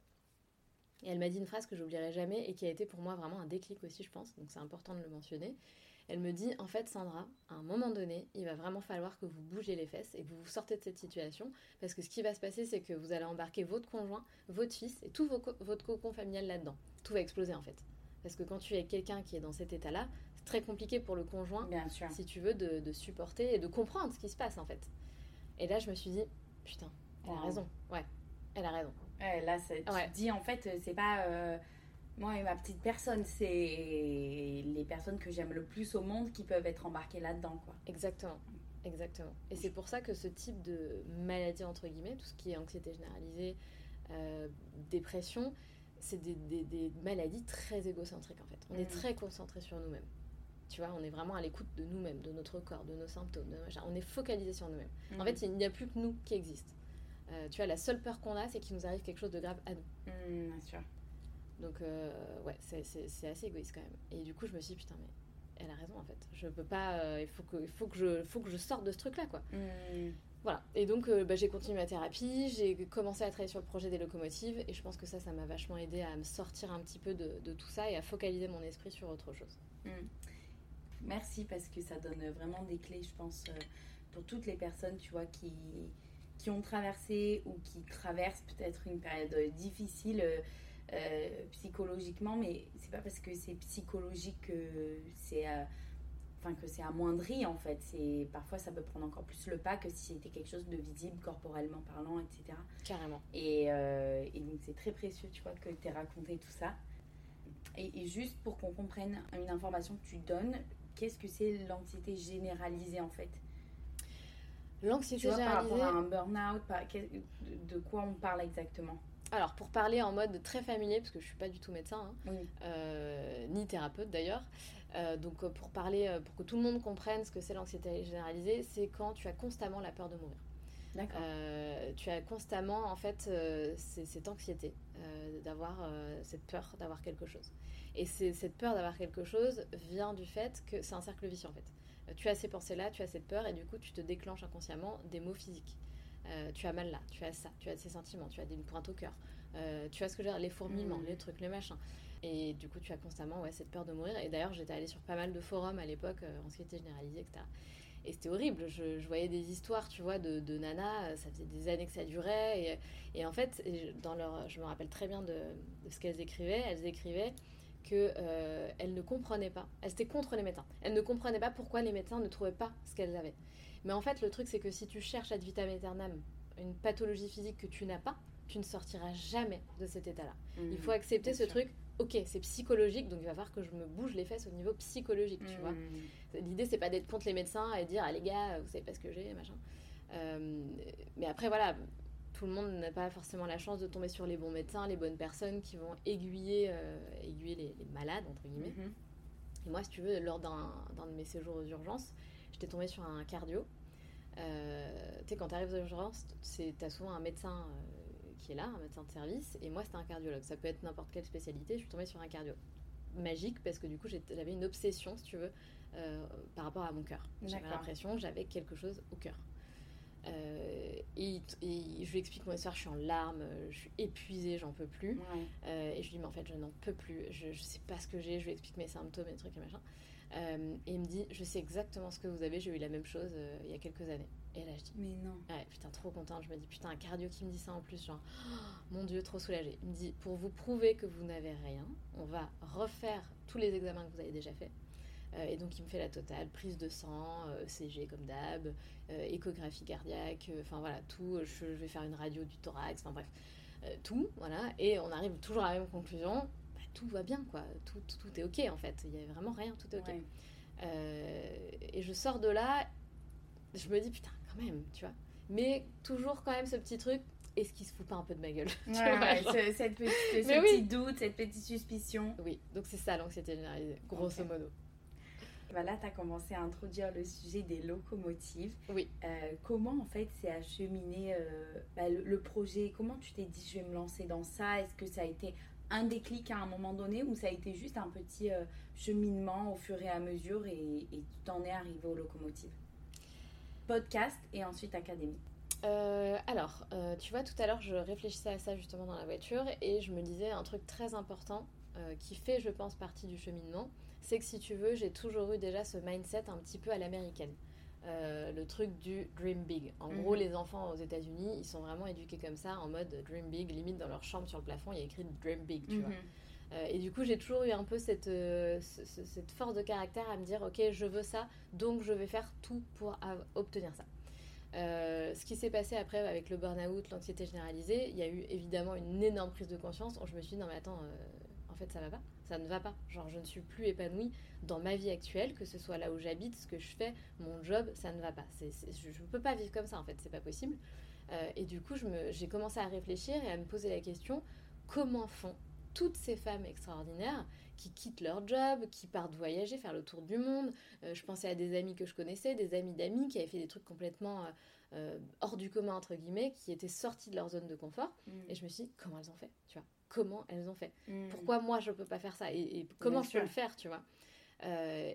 Et elle m'a dit une phrase que j'oublierai jamais et qui a été pour moi vraiment un déclic aussi, je pense. Donc c'est important de le mentionner. Elle me dit en fait Sandra, à un moment donné, il va vraiment falloir que vous bougez les fesses et que vous vous sortez de cette situation parce que ce qui va se passer c'est que vous allez embarquer votre conjoint, votre fils et tout votre cocon familial là-dedans. Tout va exploser en fait. Parce que quand tu es quelqu'un qui est dans cet état-là, c'est très compliqué pour le conjoint, Bien sûr. si tu veux, de, supporter et de comprendre ce qui se passe en fait. Et là je me suis dit, putain, elle a raison, ouais. Elle a raison. Ouais, là, tu te dis en fait, c'est pas euh, moi et ma petite personne, c'est les personnes que j'aime le plus au monde qui peuvent être embarquées là-dedans, quoi. Exactement. Exactement. Et c'est pour ça que ce type de maladie, entre guillemets, tout ce qui est anxiété généralisée, euh, dépression, c'est des, des, maladies très égocentriques en fait. On est mm. très concentré sur nous-mêmes. Tu vois, on est vraiment à l'écoute de nous-mêmes, de notre corps, de nos symptômes. on est focalisé sur nous-mêmes. En mm. fait, il n'y a plus que nous qui existent. Euh, tu vois, la seule peur qu'on a, c'est qu'il nous arrive quelque chose de grave à nous. Mm, bien sûr. Donc, euh, ouais, c'est assez égoïste quand même. Et du coup, je me suis dit, putain, mais elle a raison en fait. Je peux pas. Euh, il faut que, il faut que je, faut que je sorte de ce truc-là, quoi. Mm. Voilà. Et donc, euh, bah, j'ai continué ma thérapie, j'ai commencé à travailler sur le projet des locomotives, et je pense que ça, ça m'a vachement aidé à me sortir un petit peu de, de, tout ça et à focaliser mon esprit sur autre chose. Mm. Merci parce que ça donne vraiment des clés, je pense, pour toutes les personnes, tu vois, qui qui ont traversé ou qui traversent peut-être une période difficile psychologiquement, mais c'est pas parce que c'est psychologique que c'est enfin que c'est amoindri en fait. C'est parfois ça peut prendre encore plus le pas que si c'était quelque chose de visible corporellement parlant, etc. Carrément. Et, euh, et donc c'est très précieux, tu vois, que tu aies raconté tout ça. Et, juste pour qu'on comprenne une information que tu donnes, qu'est-ce que c'est l'anxiété généralisée en fait? L'anxiété généralisée. Par rapport à un burn-out, de quoi on parle exactement? Alors, pour parler en mode très familier, parce que je suis pas du tout médecin, hein, euh, ni thérapeute d'ailleurs, euh, donc euh, pour parler, pour que tout le monde comprenne ce que c'est l'anxiété généralisée, c'est quand tu as constamment la peur de mourir. D'accord. tu as constamment en fait cette anxiété d'avoir cette peur d'avoir quelque chose. Et cette peur d'avoir quelque chose vient du fait que c'est un cercle vicieux en fait. tu as ces pensées-là, tu as cette peur et du coup tu te déclenches inconsciemment des maux physiques. Euh, tu as mal là, tu as ça, tu as ces sentiments, tu as des pointes au cœur, euh, tu as ce que j'ai, les fourmillements, mm. les trucs, les machins. Et du coup, tu as constamment ouais, cette peur de mourir. Et d'ailleurs, j'étais allée sur pas mal de forums à l'époque, euh, anxiété généralisée, etc. Et c'était horrible. Je, voyais des histoires, tu vois, de, de nanas. Ça faisait des années que ça durait. Et, en fait, dans leur, je me rappelle très bien de, ce qu'elles écrivaient. Elles écrivaient qu'elles elles ne comprenaient pas. Elles étaient contre les médecins. Elles ne comprenaient pas pourquoi les médecins ne trouvaient pas ce qu'elles avaient. Mais en fait, le truc, c'est que si tu cherches ad vitam aeternam une pathologie physique que tu n'as pas, tu ne sortiras jamais de cet état-là. il faut mmh, accepter ce truc. Ok, c'est psychologique, donc il va falloir que je me bouge les fesses au niveau psychologique, tu vois. Mmh. L'idée, c'est pas d'être contre les médecins et dire, ah les gars, vous savez pas ce que j'ai, machin. Euh, mais après, voilà, tout le monde n'a pas forcément la chance de tomber sur les bons médecins, les bonnes personnes qui vont aiguiller, euh, aiguiller les, malades, entre guillemets. Mmh. Et moi, si tu veux, lors d'un de mes séjours aux urgences, j'étais tombée sur un cardio euh, tu sais, quand tu arrives aux urgences, tu as souvent un médecin euh, qui est là, un médecin de service, et moi, c'était un cardiologue. Ça peut être n'importe quelle spécialité. Je suis tombée sur un cardio. Magique, parce que du coup, j'avais une obsession, si tu veux, euh, par rapport à mon cœur. J'avais l'impression que j'avais quelque chose au cœur. Et, je lui explique mon histoire, je suis en larmes, je suis épuisée, j'en peux plus. et je lui dis, mais en fait, je n'en peux plus, je, ne sais pas ce que j'ai, je lui explique mes symptômes et trucs et machin. Euh, et il me dit, je sais exactement ce que vous avez, j'ai eu la même chose euh, il y a quelques années. Et là, je dis, mais non. Ouais, putain, trop contente. Je me dis, putain, un cardio qui me dit ça en plus, genre, mon Dieu, trop soulagée. Il me dit, pour vous prouver que vous n'avez rien, on va refaire tous les examens que vous avez déjà faits. Euh, et donc, il me fait la totale prise de sang, CG comme d'hab, échographie cardiaque, enfin voilà, tout. Je, vais faire une radio du thorax, enfin bref, tout, voilà. Et on arrive toujours à la même conclusion tout va bien, quoi. Tout, tout, est ok, en fait. Il n'y a vraiment rien, tout est ok. Euh, et je sors de là, je me dis, putain, quand même, tu vois. Mais toujours quand même ce petit truc, est-ce qu'il se fout pas un peu de ma gueule ouais, cette petite, ce petit doute, cette petite suspicion. Oui, donc c'est ça l'anxiété généralisée, grosso modo. Bah là, tu as commencé à introduire le sujet des locomotives. Oui. Euh, comment, en fait, c'est acheminé euh, bah, le, le, projet? Comment tu t'es dit, je vais me lancer dans ça? Est-ce que ça a été un déclic à un moment donné ou ça a été juste un petit euh, cheminement au fur et à mesure et, et tu t'en es arrivé aux locomotives? Podcast et ensuite académie. Euh, alors, euh, tu vois, tout à l'heure, je réfléchissais à ça justement dans la voiture et je me disais un truc très important qui fait, je pense, partie du cheminement, c'est que si tu veux, j'ai toujours eu déjà ce mindset un petit peu à l'américaine. Euh, le truc du dream big. En gros, mhm. les enfants aux États-Unis, ils sont vraiment éduqués comme ça, en mode dream big, limite dans leur chambre sur le plafond, il y a écrit dream big, tu vois. Mhm. Euh, et du coup, j'ai toujours eu un peu cette, euh, cette force de caractère à me dire, ok, je veux ça, donc je vais faire tout pour obtenir ça. ce qui s'est passé après avec le burn-out, l'anxiété généralisée, il y a eu évidemment une énorme prise de conscience où je me suis dit non mais attends, en fait ça va pas, ça ne va pas. Genre je ne suis plus épanouie dans ma vie actuelle, que ce soit là où j'habite, ce que je fais, mon job, ça ne va pas. je ne peux pas vivre comme ça en fait, c'est pas possible. et du coup, j'ai commencé à réfléchir et à me poser la question comment font toutes ces femmes extraordinaires qui quittent leur job, qui partent voyager, faire le tour du monde? Euh, je pensais à des amis que je connaissais, des amis d'amis qui avaient fait des trucs complètement euh, euh, hors du commun, entre guillemets, qui étaient sortis de leur zone de confort. Mm. Et je me suis dit, comment elles ont fait Tu vois? Comment elles ont fait mm. Pourquoi moi, je ne peux pas faire ça et, comment je peux le faire, tu vois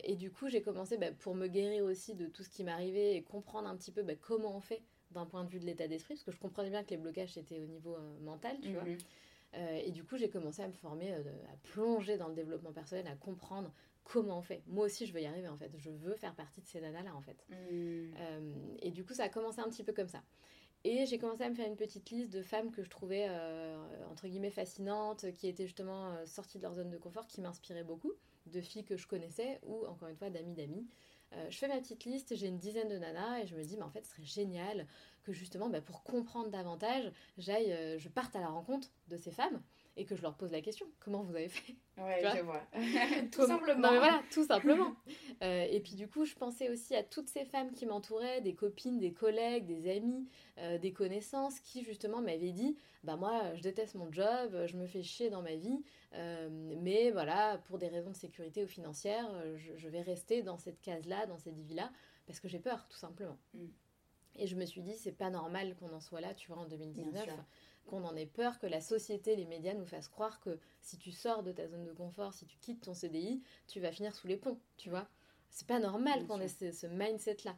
et du coup, j'ai commencé bah, pour me guérir aussi de tout ce qui m'arrivait et comprendre un petit peu bah, comment on fait d'un point de vue de l'état d'esprit, parce que je comprenais bien que les blocages étaient au niveau mental, tu vois. Mm-hmm. Euh, et du coup, j'ai commencé à me former, euh, à plonger dans le développement personnel, à comprendre comment on fait. Moi aussi, je veux y arriver en fait. Je veux faire partie de ces nanas-là en fait. Mm. Euh, et du coup, ça a commencé un petit peu comme ça. Et j'ai commencé à me faire une petite liste de femmes que je trouvais entre guillemets fascinantes, qui étaient justement sorties de leur zone de confort, qui m'inspiraient beaucoup, de filles que je connaissais ou encore une fois d'amis d'amis. je fais ma petite liste, j'ai une dizaine de nanas et je me dis, mais en fait, ce serait génial que justement, bah, pour comprendre davantage, j'aille, euh, je parte à la rencontre de ces femmes et que je leur pose la question comment vous avez fait? Ouais, je vois. tout simplement. voilà, tout simplement. Euh, et puis du coup, je pensais aussi à toutes ces femmes qui m'entouraient, des copines, des collègues, des amis, euh, des connaissances qui justement m'avaient dit bah moi, je déteste mon job, je me fais chier dans ma vie, mais voilà, pour des raisons de sécurité ou financière, je, vais rester dans cette case-là, dans cette vie-là, parce que j'ai peur, tout simplement. Mm. Et je me suis dit, c'est pas normal qu'on en soit là, tu vois, en 2019, qu'on en ait peur, que la société, les médias nous fassent croire que si tu sors de ta zone de confort, si tu quittes ton CDI, tu vas finir sous les ponts, tu vois. C'est pas normal qu'on ait ce, mindset-là.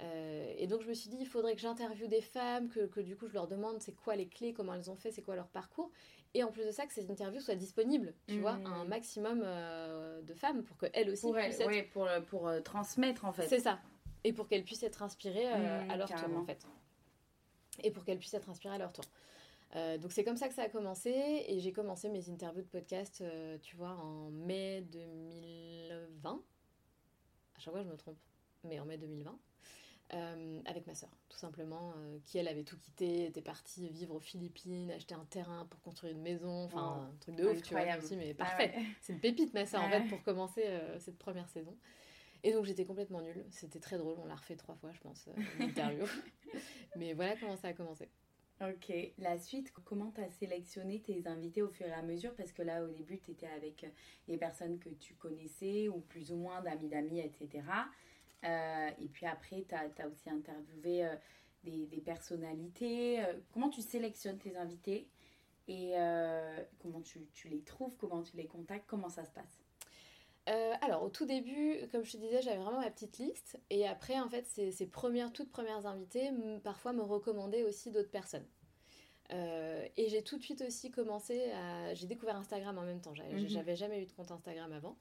Euh, et donc je me suis dit, il faudrait que j'interviewe des femmes, que, du coup je leur demande c'est quoi les clés, comment elles ont fait, c'est quoi leur parcours. Et en plus de ça, que ces interviews soient disponibles, tu vois, à un mmh. maximum euh, de femmes pour qu'elles aussi pour puissent être... pour, pour euh, transmettre en fait. C'est ça et pour qu'elles puissent être inspirées mmh, à leur tour en fait. Et pour qu'elles puissent être inspirées à leur tour. Euh, donc c'est comme ça que ça a commencé et j'ai commencé mes interviews de podcast, euh, tu vois, en mai 2020. À chaque fois je me trompe, mais en mai 2020. avec ma soeur, tout simplement, qui elle avait tout quitté, était partie vivre aux Philippines, acheter un terrain pour construire une maison, enfin un truc de ouf, tu vois, aussi, mais ah parfait. C'est une pépite ma soeur en fait pour commencer cette première saison. Et donc j'étais complètement nulle. C'était très drôle, on l'a refait trois fois, je pense, euh, l'interview. Mais voilà comment ça a commencé. Ok, la suite, comment tu as sélectionné tes invités au fur et à mesure? Parce que là, au début, tu étais avec euh, les personnes que tu connaissais ou plus ou moins d'amis d'amis, etc. Euh, et puis après, tu as, aussi interviewé des, des, personnalités. comment tu sélectionnes tes invités? Et comment tu, tu les trouves? Comment tu les contactes? Comment ça se passe? Euh, alors, au tout début, comme je te disais, j'avais vraiment ma petite liste. Et après, en fait, ces, premières, toutes premières invitées, parfois me recommandaient aussi d'autres personnes. Euh, et j'ai tout de suite aussi commencé à. J'ai découvert Instagram en même temps. J'avais mhm. jamais eu de compte Instagram avant.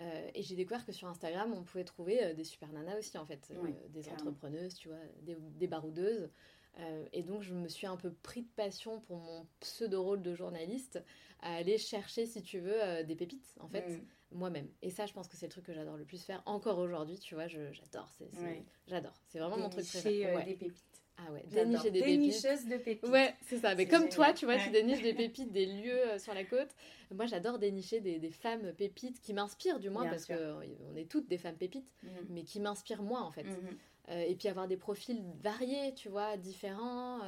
Euh, et j'ai découvert que sur Instagram, on pouvait trouver des super nanas aussi, en fait. des entrepreneuses, tu vois, des, des baroudeuses. et donc, je me suis un peu pris de passion pour mon pseudo-rôle de journaliste à aller chercher, si tu veux, des pépites, en fait. Moi-même. Et ça, je pense que c'est le truc que j'adore le plus faire encore aujourd'hui, tu vois, j'adore. J'adore. C'est vraiment mon truc préféré. Euh, des pépites. Ah ouais, dénicher des Dénicheuse de pépites. Ouais, c'est ça. Mais comme toi, tu vois, tu déniches des pépites, des lieux euh, sur la côte. Moi, j'adore dénicher des, des, femmes pépites qui m'inspirent, du moins, parce qu'on euh, est toutes des femmes pépites, mhm. mais qui m'inspirent moi, en fait. Mhm. et puis avoir des profils variés, tu vois, différents.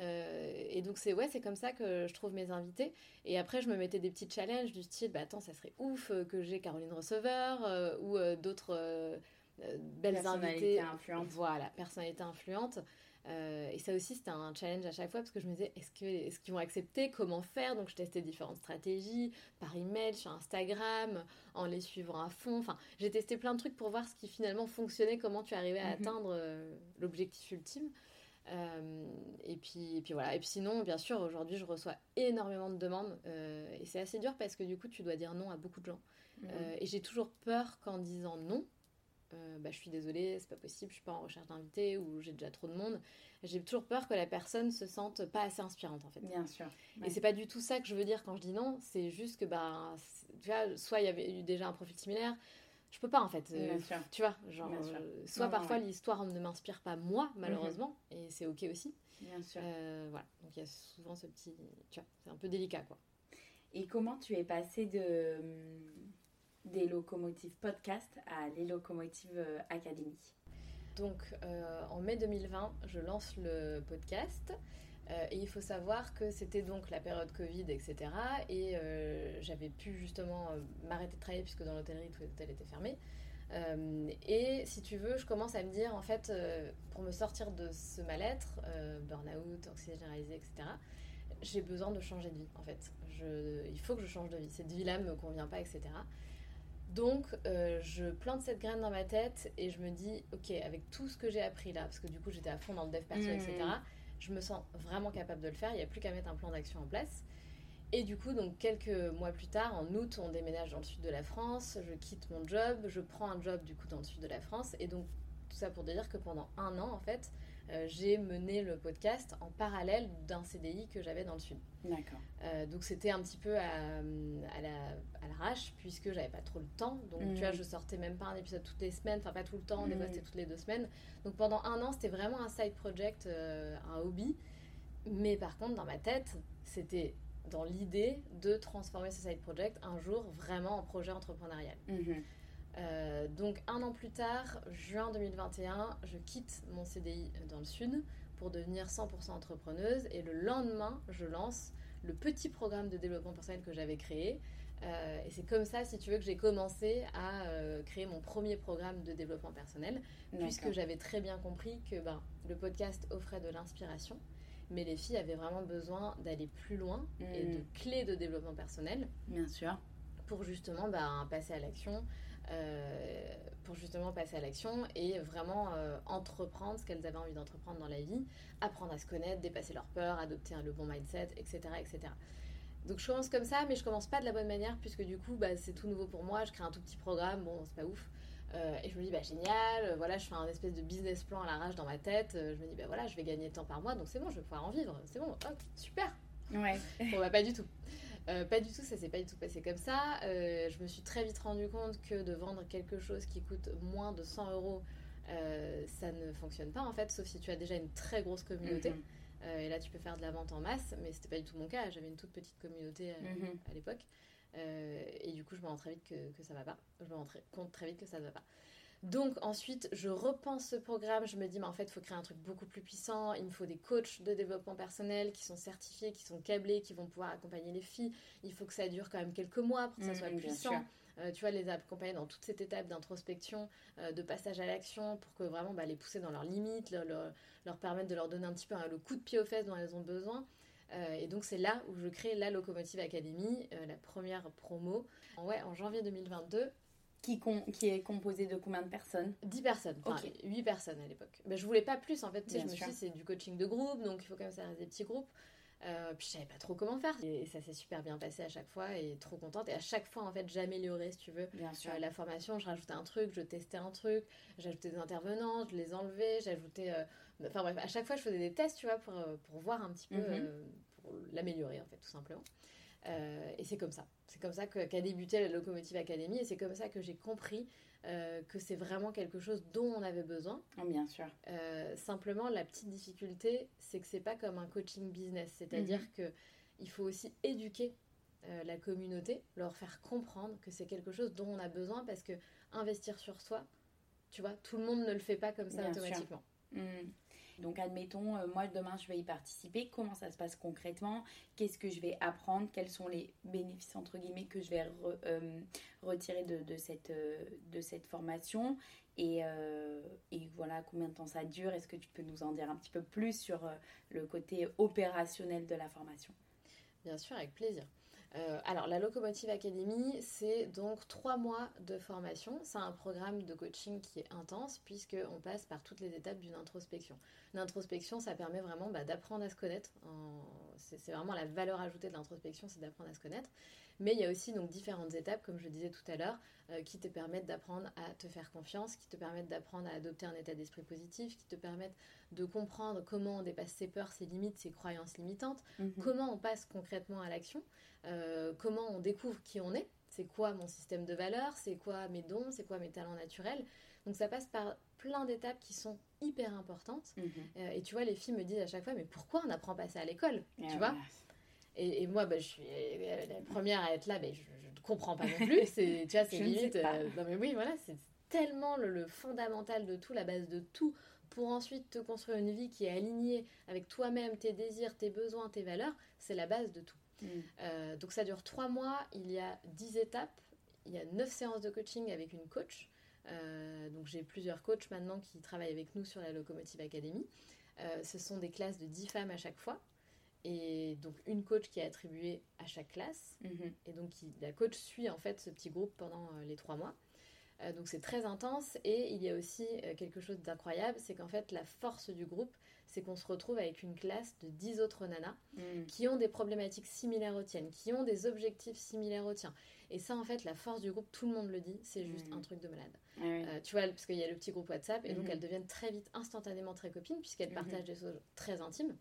Euh, et donc c'est ouais, c'est comme ça que je trouve mes invités. Et après, je me mettais des petits challenges du style, bah attends, ça serait ouf euh, que j'ai Caroline Receveur euh, ou d'autres belles invitées. influentes. Voilà, personnalité influente. Et ça aussi, c'était un challenge à chaque fois parce que je me disais, est-ce qu'ils est vont accepter? Comment faire? Donc, je testais différentes stratégies par email, sur Instagram, en les suivant à fond. Enfin, j'ai testé plein de trucs pour voir ce qui finalement fonctionnait, comment tu arrivais à mhm. atteindre l'objectif ultime. Euh, et, puis, et puis voilà. Et puis sinon, bien sûr, aujourd'hui, je reçois énormément de demandes. Euh, et c'est assez dur parce que du coup, tu dois dire non à beaucoup de gens. Mhm. Euh, et j'ai toujours peur qu'en disant non, bah, je suis désolée, c'est pas possible, je suis pas en recherche d'invité ou j'ai déjà trop de monde. J'ai toujours peur que la personne se sente pas assez inspirante en fait. Bien sûr. Et c'est pas du tout ça que je veux dire quand je dis non, c'est juste que bah, tu vois, soit il y avait eu déjà un profil similaire, je peux pas en fait. tu vois, genre, soit parfois l'histoire ne m'inspire pas moi, malheureusement, et c'est ok aussi. Bien sûr. voilà, donc il y a souvent ce petit. Tu vois, c'est un peu délicat quoi. Et comment tu es passé de, des locomotives podcast à les locomotives académie donc euh, en mai 2020, je lance le podcast. Euh, et il faut savoir que c'était donc la période Covid, etc. Et euh, j'avais pu justement m'arrêter de travailler puisque dans l'hôtellerie, tous les hôtels étaient fermés. et si tu veux, je commence à me dire, en fait, pour me sortir de ce mal-être, burn-out, anxiété généralisée, etc., j'ai besoin de changer de vie, en fait. il faut que je change de vie. Cette vie-là me convient pas, etc. Donc, euh, je plante cette graine dans ma tête et je me dis, ok, avec tout ce que j'ai appris là, parce que du coup j'étais à fond dans le dev perso, etc., mmh. je me sens vraiment capable de le faire. Il n'y a plus qu'à mettre un plan d'action en place. Et du coup, donc quelques mois plus tard, en août, on déménage dans le sud de la France. Je quitte mon job, je prends un job du coup dans le sud de la France. Et donc, tout ça pour dire que pendant un an, en fait, j'ai mené le podcast en parallèle d'un CDI que j'avais dans le sud. D'accord. Euh, donc c'était un petit peu à, à l'arrache puisque j'avais pas trop le temps. Donc tu vois, mm. je sortais même pas un épisode toutes les semaines, enfin pas tout le temps, des fois mm. c'était toutes les deux semaines. Donc pendant un an, c'était vraiment un side project, euh, un hobby. Mais par contre, dans ma tête, c'était dans l'idée de transformer ce side project un jour vraiment en projet entrepreneurial. Mm-hmm. Euh, donc un an plus tard, juin 2021, je quitte mon CDI dans le sud pour devenir 100% entrepreneuse et le lendemain, je lance le petit programme de développement personnel que j'avais créé. Euh, et c'est comme ça, si tu veux, que j'ai commencé à euh, créer mon premier programme de développement personnel, puisque j'avais très bien compris que ben, le podcast offrait de l'inspiration, mais les filles avaient vraiment besoin d'aller plus loin et de mm. clés de développement personnel. Bien sûr. Pour justement ben, passer à l'action, euh, pour justement passer à l'action et vraiment euh, entreprendre ce qu'elles avaient envie d'entreprendre dans la vie, apprendre à se connaître, dépasser leurs peurs, adopter le bon mindset, etc., etc. Donc je commence comme ça, mais je commence pas de la bonne manière puisque du coup bah, c'est tout nouveau pour moi. Je crée un tout petit programme, bon c'est pas ouf. Euh, et je me dis bah génial, voilà je fais un espèce de business plan à l'arrache dans ma tête. je me dis bah voilà je vais gagner tant par mois donc c'est bon je vais pouvoir en vivre, c'est bon, hop super. Ouais. bon bah pas du tout. Euh, pas du tout, ça s'est pas du tout passé comme ça. Euh, je me suis très vite rendu compte que de vendre quelque chose qui coûte moins de 100 euros, euh, ça ne fonctionne pas en fait, sauf si tu as déjà une très grosse communauté. Mhm. et là, tu peux faire de la vente en masse, mais c'était pas du tout mon cas. J'avais une toute petite communauté mhm. à l'époque. et du coup, je me rends très vite que, que ça va pas. Je me rends compte très vite que ça ne va pas. Donc ensuite, je repense ce programme, je me dis, mais en fait, il faut créer un truc beaucoup plus puissant, il me faut des coachs de développement personnel qui sont certifiés, qui sont câblés, qui vont pouvoir accompagner les filles, il faut que ça dure quand même quelques mois pour que ça mmh, soit puissant. Euh, tu vois, les accompagner dans toute cette étape d'introspection, euh, de passage à l'action, pour que vraiment bah, les pousser dans leurs limites, leur, leur, permettre de leur donner un petit peu le coup de pied aux fesses dont elles ont besoin. Euh, et donc c'est là où je crée la Locomotive Academy, la première promo, ouais, en janvier 2022 qui, qui, est composé de combien de personnes? 10 personnes, enfin 8 personnes à l'époque. Mais je voulais pas plus en fait, je me suis dit c'est du coaching de groupe, donc il faut quand même faire des petits groupes. Euh, puis je savais pas trop comment faire et, ça s'est super bien passé à chaque fois et trop contente et à chaque fois en fait j'améliorais si tu veux bien sûr. la formation je rajoutais un truc je testais un truc j'ajoutais des intervenants je les enlevais j'ajoutais euh, enfin bref à chaque fois je faisais des tests tu vois pour, euh, pour voir un petit peu mhm. pour l'améliorer en fait tout simplement euh, et c'est comme ça. C'est comme ça qu'a débuté la Locomotive Academy et c'est comme ça que j'ai compris euh, que c'est vraiment quelque chose dont on avait besoin. Oh, bien sûr. Euh, simplement, la petite difficulté, c'est que c'est pas comme un coaching business. C'est-à-dire qu'il mhm. que il faut aussi éduquer la communauté, leur faire comprendre que c'est quelque chose dont on a besoin parce que investir sur soi, tu vois, tout le monde ne le fait pas comme ça automatiquement. Mhm. Donc admettons, euh, moi demain je vais y participer, comment ça se passe concrètement, qu'est-ce que je vais apprendre, quels sont les bénéfices entre guillemets que je vais euh, retirer de, cette, euh, de cette formation? Et, et, voilà combien de temps ça dure, est-ce que tu peux nous en dire un petit peu plus sur le côté opérationnel de la formation? Bien sûr, avec plaisir. Euh, alors, la Locomotive Academy, c'est donc trois mois de formation. C'est un programme de coaching qui est intense puisqu'on passe par toutes les étapes d'une introspection. L'introspection, ça permet vraiment bah, d'apprendre à se connaître. C'est vraiment la valeur ajoutée de l'introspection, c'est d'apprendre à se connaître. Mais il y a aussi donc différentes étapes, comme je disais tout à l'heure, euh, qui te permettent d'apprendre à te faire confiance, qui te permettent d'apprendre à adopter un état d'esprit positif, qui te permettent de comprendre comment on dépasse ses peurs, ses limites, ses croyances limitantes, mhm. comment on passe concrètement à l'action, euh, comment on découvre qui on est c'est quoi mon système de valeurs, c'est quoi mes dons, c'est quoi mes talents naturels. Donc ça passe par plein d'étapes qui sont hyper importantes. Mhm. Euh, et tu vois, les filles me disent à chaque fois, mais pourquoi on n'apprend pas ça à l'école Tu Ah, vois? ouais. et, et moi, bah, je suis la première à être là, mais je ne comprends pas non plus. C'est, tu vois, c'est limite. euh, non, mais oui, voilà, c'est tellement le, le fondamental de tout, la base de tout, pour ensuite te construire une vie qui est alignée avec toi-même, tes désirs, tes besoins, tes valeurs. C'est la base de tout. Mhm. Euh, donc ça dure trois mois, il y a dix étapes, il y a neuf séances de coaching avec une coach. Euh, donc j'ai plusieurs coachs maintenant qui travaillent avec nous sur la Locomotive Academy. Euh, ce sont des classes de 10 femmes à chaque fois. Et donc une coach qui est attribuée à chaque classe. Mhm. Et donc qui- la coach suit en fait ce petit groupe pendant euh, les trois mois. Euh, donc c'est très intense. Et il y a aussi euh, quelque chose d'incroyable, c'est qu'en fait la force du groupe, c'est qu'on se retrouve avec une classe de 10 autres nanas Mhm. qui ont des problématiques similaires aux tiennes, qui ont des objectifs similaires aux tiens. Et ça, en fait, la force du groupe, tout le monde le dit, c'est juste Mhm. un truc de malade. Ah oui. Euh, tu vois, parce qu'il y a le petit groupe WhatsApp, et donc Mhm. elles deviennent très vite, instantanément très copines, puisqu'elles Mhm. partagent des choses très intimes.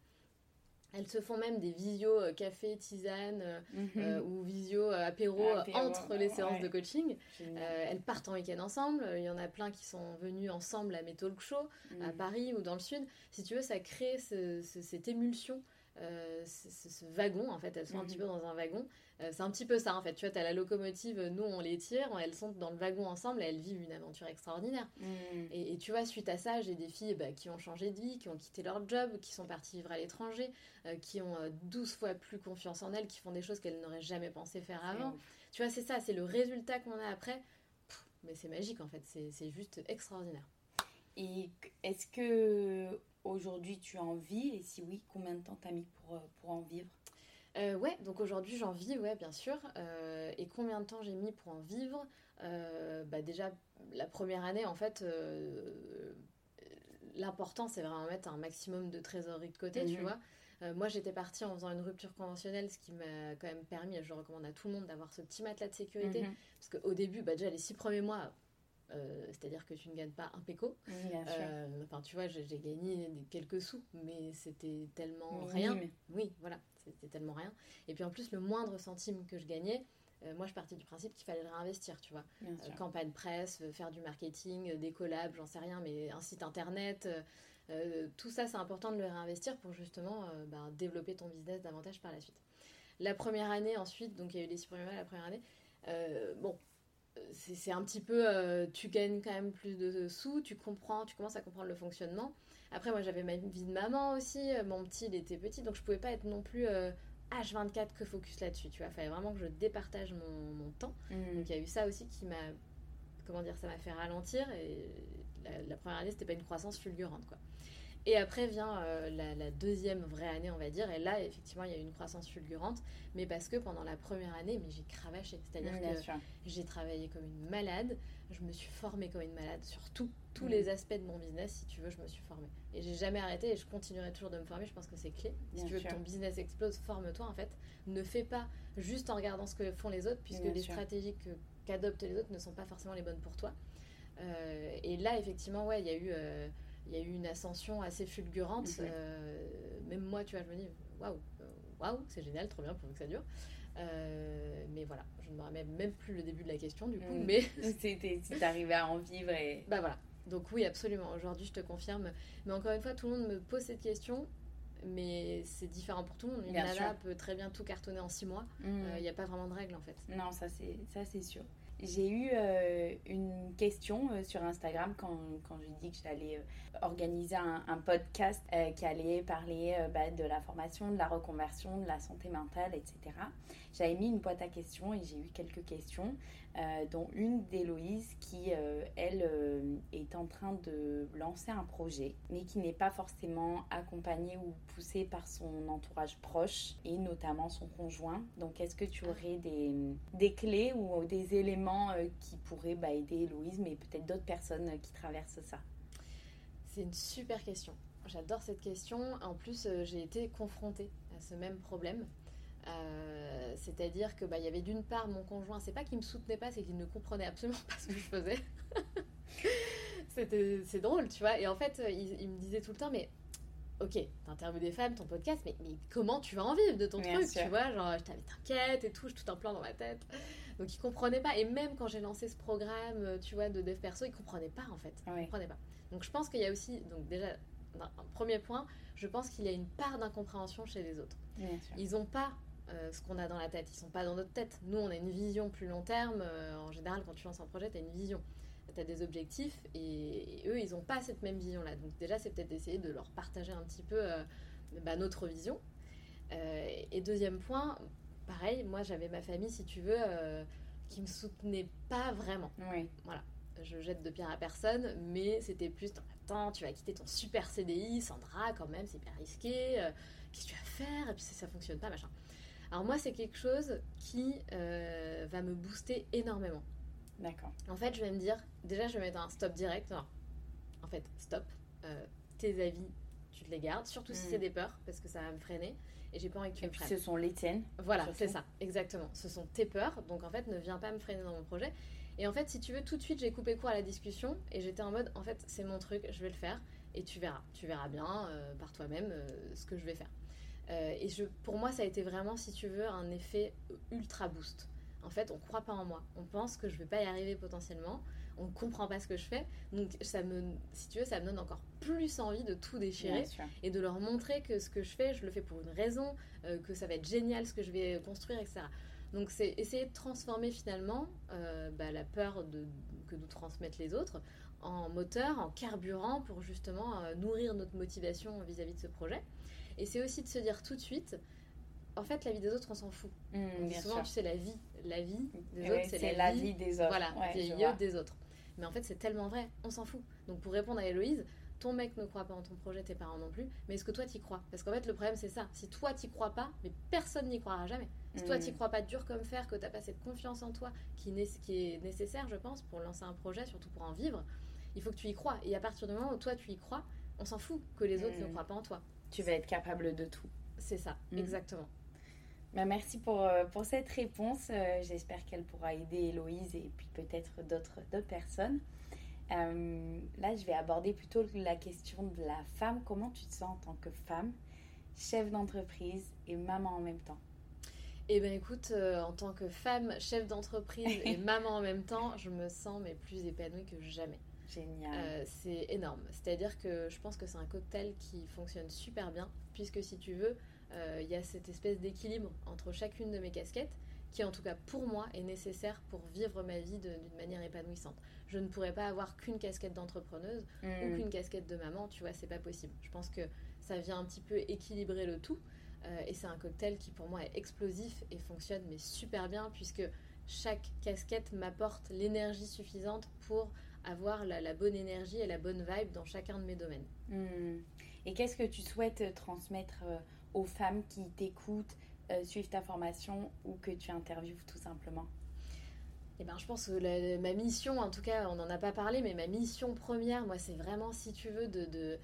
Elles se font même des visios euh, café, tisane, euh, Mhm. euh, ou visio euh, apéro, Apéro, entre les séances ouais. de coaching. Elles partent en week-end ensemble. Il y en a plein qui sont venus ensemble à mes talk shows à Mhm. Paris ou dans le sud. Si tu veux, ça crée ce- ce- cette émulsion, euh, ce, ce- ce wagon. En fait, elles sont un Mhm. petit peu dans un wagon. Euh, c'est un petit peu ça, en fait. Tu vois, tu as la locomotive, nous, on les tire. Elles sont dans le wagon ensemble et elles vivent une aventure extraordinaire. Mhm. Et, et tu vois, suite à ça, j'ai des filles bah, qui ont changé de vie, qui ont quitté leur job, qui sont parties vivre à l'étranger, euh, qui ont euh, 12 fois plus confiance en elles, qui font des choses qu'elles n'auraient jamais pensé faire avant. Tu vois, c'est ça, c'est le résultat qu'on a après. Pff, mais c'est magique, en fait. C'est juste extraordinaire. Et est-ce que aujourd'hui tu en vis Et si oui, combien de temps t'as mis pour, euh, pour en vivre Euh, ouais, donc aujourd'hui j'en vis, ouais, bien sûr. Euh, et combien de temps j'ai mis pour en vivre Euh, bah Déjà, la première année, en fait, l'important c'est vraiment mettre un maximum de trésorerie de côté, tu Mhm. vois. Moi j'étais partie en faisant une rupture conventionnelle, ce qui m'a quand même permis, et je recommande à tout le monde d'avoir ce petit matelas de sécurité. Mhm. Parce qu'au début, bah, déjà les six premiers mois, euh, c'est-à-dire que tu ne gagnes pas un péco. Oui. Euh, Enfin, tu vois, j'ai gagné quelques sous, mais c'était tellement rien. Oui, voilà, c'était tellement rien. Et puis en plus, le moindre centime que je gagnais, euh, moi je partais du principe qu'il fallait le réinvestir, tu vois. Campagne presse, faire du marketing, des collabs, j'en sais rien, mais un site internet, tout ça c'est important de le réinvestir pour justement ben, développer ton business davantage par la suite. La première année ensuite, donc il y a eu les six premiers mois la première année, bon, c'est un petit peu, euh, tu gagnes quand même plus de sous, tu comprends, tu commences à comprendre le fonctionnement. Après, moi, j'avais ma vie de maman aussi. euh, Mon petit, il était petit, donc je pouvais pas être non plus euh, H24 que focus là-dessus. Tu vois, fallait vraiment que je départage mon, mon temps. Mhm. Donc il y a eu ça aussi qui m'a, comment dire, ça m'a fait ralentir. Et la, la première année, c'était pas une croissance fulgurante, quoi. Et après vient euh, la, la deuxième vraie année, on va dire. Et là, effectivement, il y a eu une croissance fulgurante. Mais parce que pendant la première année, mais j'ai cravaché. C'est-à-dire que j'ai travaillé comme une malade, je me suis formée comme une malade sur tout, tous Mhm. les aspects de mon business, si tu veux, je me suis formée. Et j'ai jamais arrêté et je continuerai toujours de me former, je pense que c'est clé. Bien si tu veux sûr. que ton business explose, forme-toi en fait. Ne fais pas juste en regardant ce que font les autres, puisque Bien les sûr. stratégies qu'adoptent les autres ne sont pas forcément les bonnes pour toi. Euh, et là, effectivement, ouais, il y a eu... euh, il y a eu une ascension assez fulgurante. Mhm. Euh, même moi, tu vois, je me dis, waouh, euh, waouh, c'est génial, trop bien, pour que ça dure. Euh, mais voilà, je ne me rappelle même plus le début de la question du coup, Mhm. mais C'était t'arrivais à en vivre et. bah voilà. Donc oui, absolument. Aujourd'hui, je te confirme. Mais encore une fois, tout le monde me pose cette question, mais c'est différent pour tout le monde. Une Bien nana peut très bien tout cartonner en six mois. Il Mhm. n'y a pas vraiment de règle en fait. Non, ça c'est ça c'est sûr. J'ai eu euh, une question euh, sur Instagram quand, quand j'ai dit que j'allais euh, organiser un, podcast qui allait parler bah, de la formation, de la reconversion, de la santé mentale, etc. J'avais mis une boîte à questions et j'ai eu quelques questions, euh, dont une d'Héloïse qui, euh, elle, euh, est en train de lancer un projet, mais qui n'est pas forcément accompagnée ou poussée par son entourage proche et notamment son conjoint. Donc, est-ce que tu aurais des, des clés ou des éléments qui pourraient bah, aider Héloïse, mais peut-être d'autres personnes qui traversent ça? C'est une super question. J'adore cette question. En plus, j'ai été confrontée à ce même problème. Euh, C'est-à-dire que bah, il y avait d'une part mon conjoint, c'est pas qu'il me soutenait pas, c'est qu'il ne comprenait absolument pas ce que je faisais. C'était c'est drôle, tu vois. Et en fait, euh, il, il me disait tout le temps, mais ok, t'interviews des femmes, ton podcast, mais, mais comment tu vas en vivre de ton Bien truc, sûr. tu vois Genre, je t'avais t'inquiète et tout, j'ai tout un plan dans ma tête. Donc ils comprenaient pas. Et même quand j'ai lancé ce programme, euh, tu vois, de dev perso, ils comprenaient pas en fait. Ils comprenaient pas. Donc je pense qu'il y a aussi, donc déjà, un premier point, je pense qu'il y a une part d'incompréhension chez les autres. Ils n'ont pas euh, ce qu'on a dans la tête. Ils sont pas dans notre tête. Nous, on a une vision plus long terme. Euh, en général, quand tu lances un projet, tu as une vision. Tu as des objectifs et, eux, ils n'ont pas cette même vision-là. Donc déjà, c'est peut-être d'essayer de leur partager un petit peu bah, notre vision. et deuxième point, pareil, moi j'avais ma famille, si tu veux, euh, qui me soutenait pas vraiment. Oui. Voilà. Je jette de pierre à personne, mais c'était plus attends, tu vas quitter ton super CDI, Sandra, quand même, c'est hyper risqué. Euh, qu'est-ce que tu vas faire? Et puis ça, ça fonctionne pas, machin. Alors moi, c'est quelque chose qui euh, va me booster énormément. D'accord. En fait, je vais me dire, déjà, je vais mettre un stop direct. en fait, stop. tes avis, tu te les gardes, surtout si mm. c'est des peurs, parce que ça va me freiner et j'ai pas envie que tu et puis ce sont les tiennes. Voilà, c'est ça, exactement. Ce sont tes peurs, donc en fait, ne viens pas me freiner dans mon projet. Et en fait, si tu veux, tout de suite, j'ai coupé court à la discussion et j'étais en mode, en fait, c'est mon truc, je vais le faire et tu verras. Tu verras bien euh, par toi-même euh, ce que je vais faire. Euh, et je, pour moi, ça a été vraiment, si tu veux, un effet ultra boost. En fait, on croit pas en moi. On pense que je vais pas y arriver potentiellement on ne comprend pas ce que je fais. Donc, ça me, si tu veux, ça me donne encore plus envie de tout déchirer et de leur montrer que ce que je fais, je le fais pour une raison, euh, que ça va être génial ce que je vais construire, etc. Donc, c'est essayer de transformer finalement euh, bah, la peur de, que nous transmettent les autres en moteur, en carburant pour justement nourrir notre motivation vis-à-vis de ce projet. Et c'est aussi de se dire tout de suite, en fait, la vie des autres, on s'en fout. Mmh, souvent, tu sais, la vie, la vie des autres, c'est la, vie, des autres. Voilà, des autres. Mais en fait, c'est tellement vrai, on s'en fout. Donc pour répondre à Héloïse, ton mec ne croit pas en ton projet, tes parents non plus, mais est-ce que toi t'y crois? Parce qu'en fait, le problème c'est ça. Si toi t'y crois pas, mais personne n'y croira jamais. Si toi t'y mm. crois pas dur comme fer, que t'as pas cette confiance en toi qui, est nécessaire, je pense, pour lancer un projet, surtout pour en vivre, il faut que tu y crois. Et à partir du moment où toi tu y crois, on s'en fout que les autres ne mm. croient pas en toi. Tu vas être capable de tout. C'est ça, mm. exactement. Bah, merci pour, euh, pour cette réponse. Euh, j'espère qu'elle pourra aider Héloïse et puis peut-être d'autres personnes. Euh, là, je vais aborder plutôt la question de la femme. Comment tu te sens en tant que femme, chef d'entreprise et maman en même temps? Eh bien, écoute, en tant que femme, chef d'entreprise et maman en même temps, je me sens mais plus épanouie que jamais. Génial. c'est énorme. C'est-à-dire que je pense que c'est un cocktail qui fonctionne super bien, puisque si tu veux, euh, il y a cette espèce d'équilibre entre chacune de mes casquettes qui en tout cas pour moi est nécessaire pour vivre ma vie d'une manière épanouissante. Je ne pourrais pas avoir qu'une casquette d'entrepreneuse ou mm. qu'une casquette de maman, tu vois, c'est pas possible. Je pense que ça vient un petit peu équilibrer le tout euh, et c'est un cocktail qui pour moi est explosif et fonctionne mais super bien puisque chaque casquette m'apporte l'énergie suffisante pour avoir la, bonne énergie et la bonne vibe dans chacun de mes domaines. Mm. Et qu'est-ce que tu souhaites transmettre euh, aux femmes qui t'écoutent, euh, suivent ta formation ou que tu interviews tout simplement? Eh ben, je pense que ma mission, en tout cas, on n'en a pas parlé, mais ma mission première, moi, c'est vraiment, si tu veux, de, de,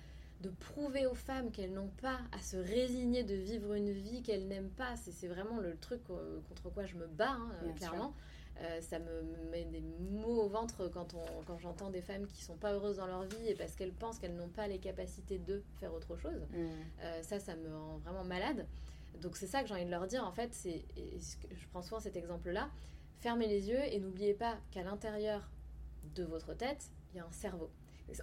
prouver aux femmes qu'elles n'ont pas à se résigner de vivre une vie qu'elles n'aiment pas. C'est vraiment le truc euh, contre quoi je me bats, hein, clairement. Euh, ça me met des mots au ventre quand, quand j'entends des femmes qui sont pas heureuses dans leur vie et parce qu'elles pensent qu'elles n'ont pas les capacités de faire autre chose. Mm. Euh, ça, ça me rend vraiment malade. Donc c'est ça que j'ai envie de leur dire en fait. C'est, je prends souvent cet exemple-là. Fermez les yeux et n'oubliez pas qu'à l'intérieur de votre tête, il y a un cerveau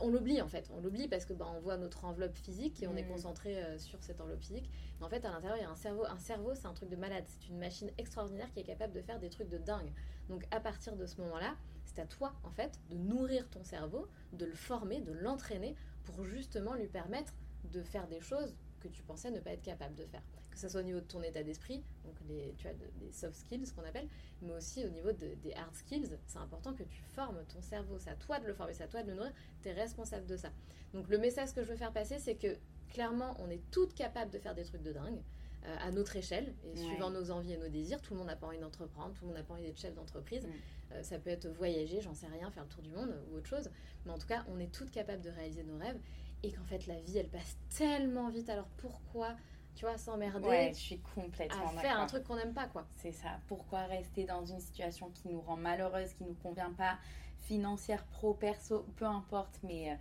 on l'oublie en fait, on l'oublie parce que bah, on voit notre enveloppe physique et on est mm. concentré euh, sur cette enveloppe physique. Mais en fait, à l'intérieur, il y a un cerveau. Un cerveau, c'est un truc de malade. C'est une machine extraordinaire qui est capable de faire des trucs de dingue. Donc, à partir de ce moment-là, c'est à toi en fait de nourrir ton cerveau, de le former, de l'entraîner pour justement lui permettre de faire des choses que tu pensais ne pas être capable de faire que ce soit au niveau de ton état d'esprit, donc les, tu as des soft skills, ce qu'on appelle, mais aussi au niveau des hard skills. C'est important que tu formes ton cerveau. C'est à toi de le former, c'est à toi de le nourrir. Tu es responsable de ça. Donc le message que je veux faire passer, c'est que clairement, on est toutes capables de faire des trucs de dingue. Euh, à notre échelle et suivant nos envies et nos désirs. Tout le monde n'a pas envie d'entreprendre, tout le monde n'a pas envie d'être chef d'entreprise. Euh, ça peut être voyager, j'en sais rien, faire le tour du monde ou autre chose. Mais en tout cas, on est toutes capables de réaliser nos rêves et qu'en fait, la vie, elle passe tellement vite. Alors pourquoi tu vois, s'emmerder. Ouais, je suis complètement à faire un truc qu'on n'aime pas, quoi. C'est ça. Pourquoi rester dans une situation qui nous rend malheureuse, qui nous convient pas, financière, pro, perso, peu importe, mais euh,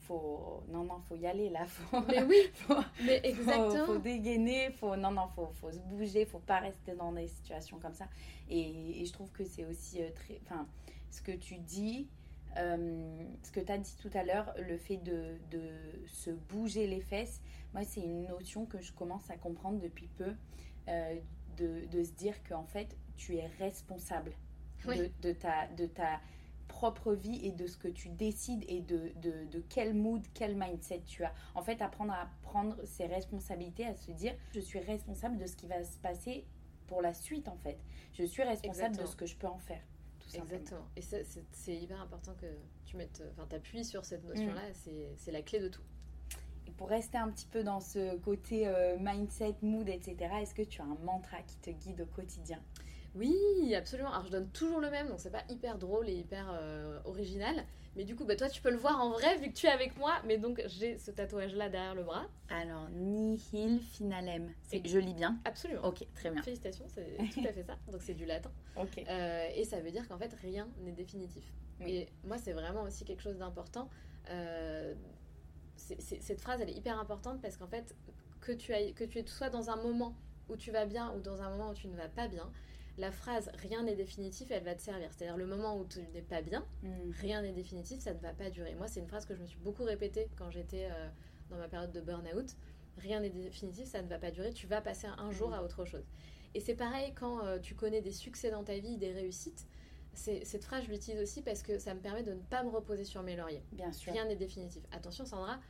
faut, non, non, faut y aller là. Faut, mais oui, faut, mais exactement. Faut, faut, dégainer, faut, non, non, faut, faut se bouger, faut pas rester dans des situations comme ça. Et, et je trouve que c'est aussi euh, très, enfin, ce que tu dis, euh, ce que tu as dit tout à l'heure, le fait de, de, se bouger les fesses, moi, c'est une notion que je commence à comprendre depuis peu, euh, de, de, se dire qu'en fait, tu es responsable Oui. de, de ta, de ta propre vie et de ce que tu décides et de, de, de quel mood, quel mindset tu as. En fait, apprendre à prendre ses responsabilités, à se dire, je suis responsable de ce qui va se passer pour la suite, en fait. Je suis responsable de ce que je peux en faire. Tout simplement. Exactement. Et c'est hyper important que tu mettes, enfin, t'appuies sur cette notion-là. C'est c'est la clé de tout. Et pour rester un petit peu dans ce côté euh, mindset, mood, etc., est-ce que tu as un mantra qui te guide au quotidien? Oui, absolument. Alors je donne toujours le même, donc c'est pas hyper drôle et hyper euh, original. Mais du coup, bah, toi, tu peux le voir en vrai vu que tu es avec moi. Mais donc, j'ai ce tatouage-là derrière le bras. Alors, nihil finalem. C'est- Je lis bien Absolument. Ok, très bien. Félicitations, c'est tout à fait ça. Donc c'est du latin. Ok. Euh, et ça veut dire qu'en fait, rien n'est définitif. Oui. Et moi, c'est vraiment aussi quelque chose d'important. Euh, cette phrase, elle est hyper importante parce qu'en fait, que tu, ailles, que tu es soit dans un moment où tu vas bien ou dans un moment où tu ne vas pas bien, la phrase rien n'est définitif, elle va te servir. C'est-à-dire le moment où tu n'es pas bien, Hmm. rien n'est définitif, ça ne va pas durer. Moi, c'est une phrase que je me suis beaucoup répétée quand j'étais euh, dans ma période de burn-out. Rien n'est définitif, ça ne va pas durer, tu vas passer un jour à autre chose. Et c'est pareil quand euh, tu connais des succès dans ta vie, des réussites. Cette phrase, je l'utilise aussi parce que ça me permet de ne pas me reposer sur mes lauriers. Bien sûr. Rien n'est définitif. Attention, Sandra,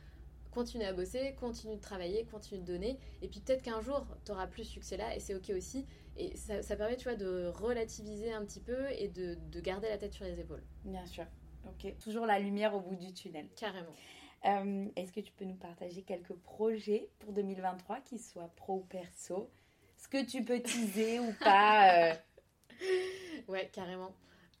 continue à bosser, continue de travailler, continue de donner. Et puis peut-être qu'un jour, tu auras plus ce succès-là et c'est OK aussi. Et ça, ça permet, tu vois, de relativiser un petit peu et de, de garder la tête sur les épaules. Bien sûr. Ok. Toujours la lumière au bout du tunnel. Carrément. Euh, Est-ce que tu peux nous partager quelques projets pour 2023, qu'ils soient pro ou perso? Ce que tu peux teaser ou pas euh, Ouais, carrément.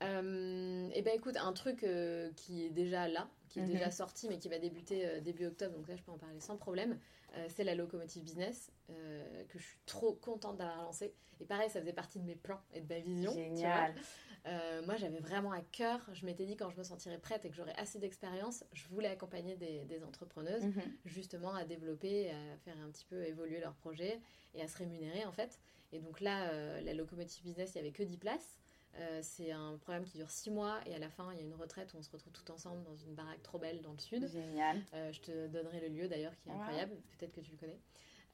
Euh, et ben écoute, un truc euh, qui est déjà là, qui est Mhm. déjà sorti, mais qui va débuter euh, début octobre, donc là je peux en parler sans problème, euh, c'est la locomotive business, euh, que je suis trop contente d'avoir lancée. Et pareil, ça faisait partie de mes plans et de ma vision. tu vois. Génial. Euh, moi, j'avais vraiment à cœur, je m'étais dit quand je me sentirais prête et que j'aurais assez d'expérience, je voulais accompagner des, des entrepreneuses Mhm. justement à développer, à faire un petit peu évoluer leur projet et à se rémunérer en fait. Et donc là, la locomotive business, il n'y avait que 10 places. Euh, c'est un programme qui dure 6 mois et à la fin, il y a une retraite où on se retrouve tout ensemble dans une baraque trop belle dans le sud. Génial. Euh, je te donnerai le lieu d'ailleurs qui est Wow. incroyable, peut-être que tu le connais.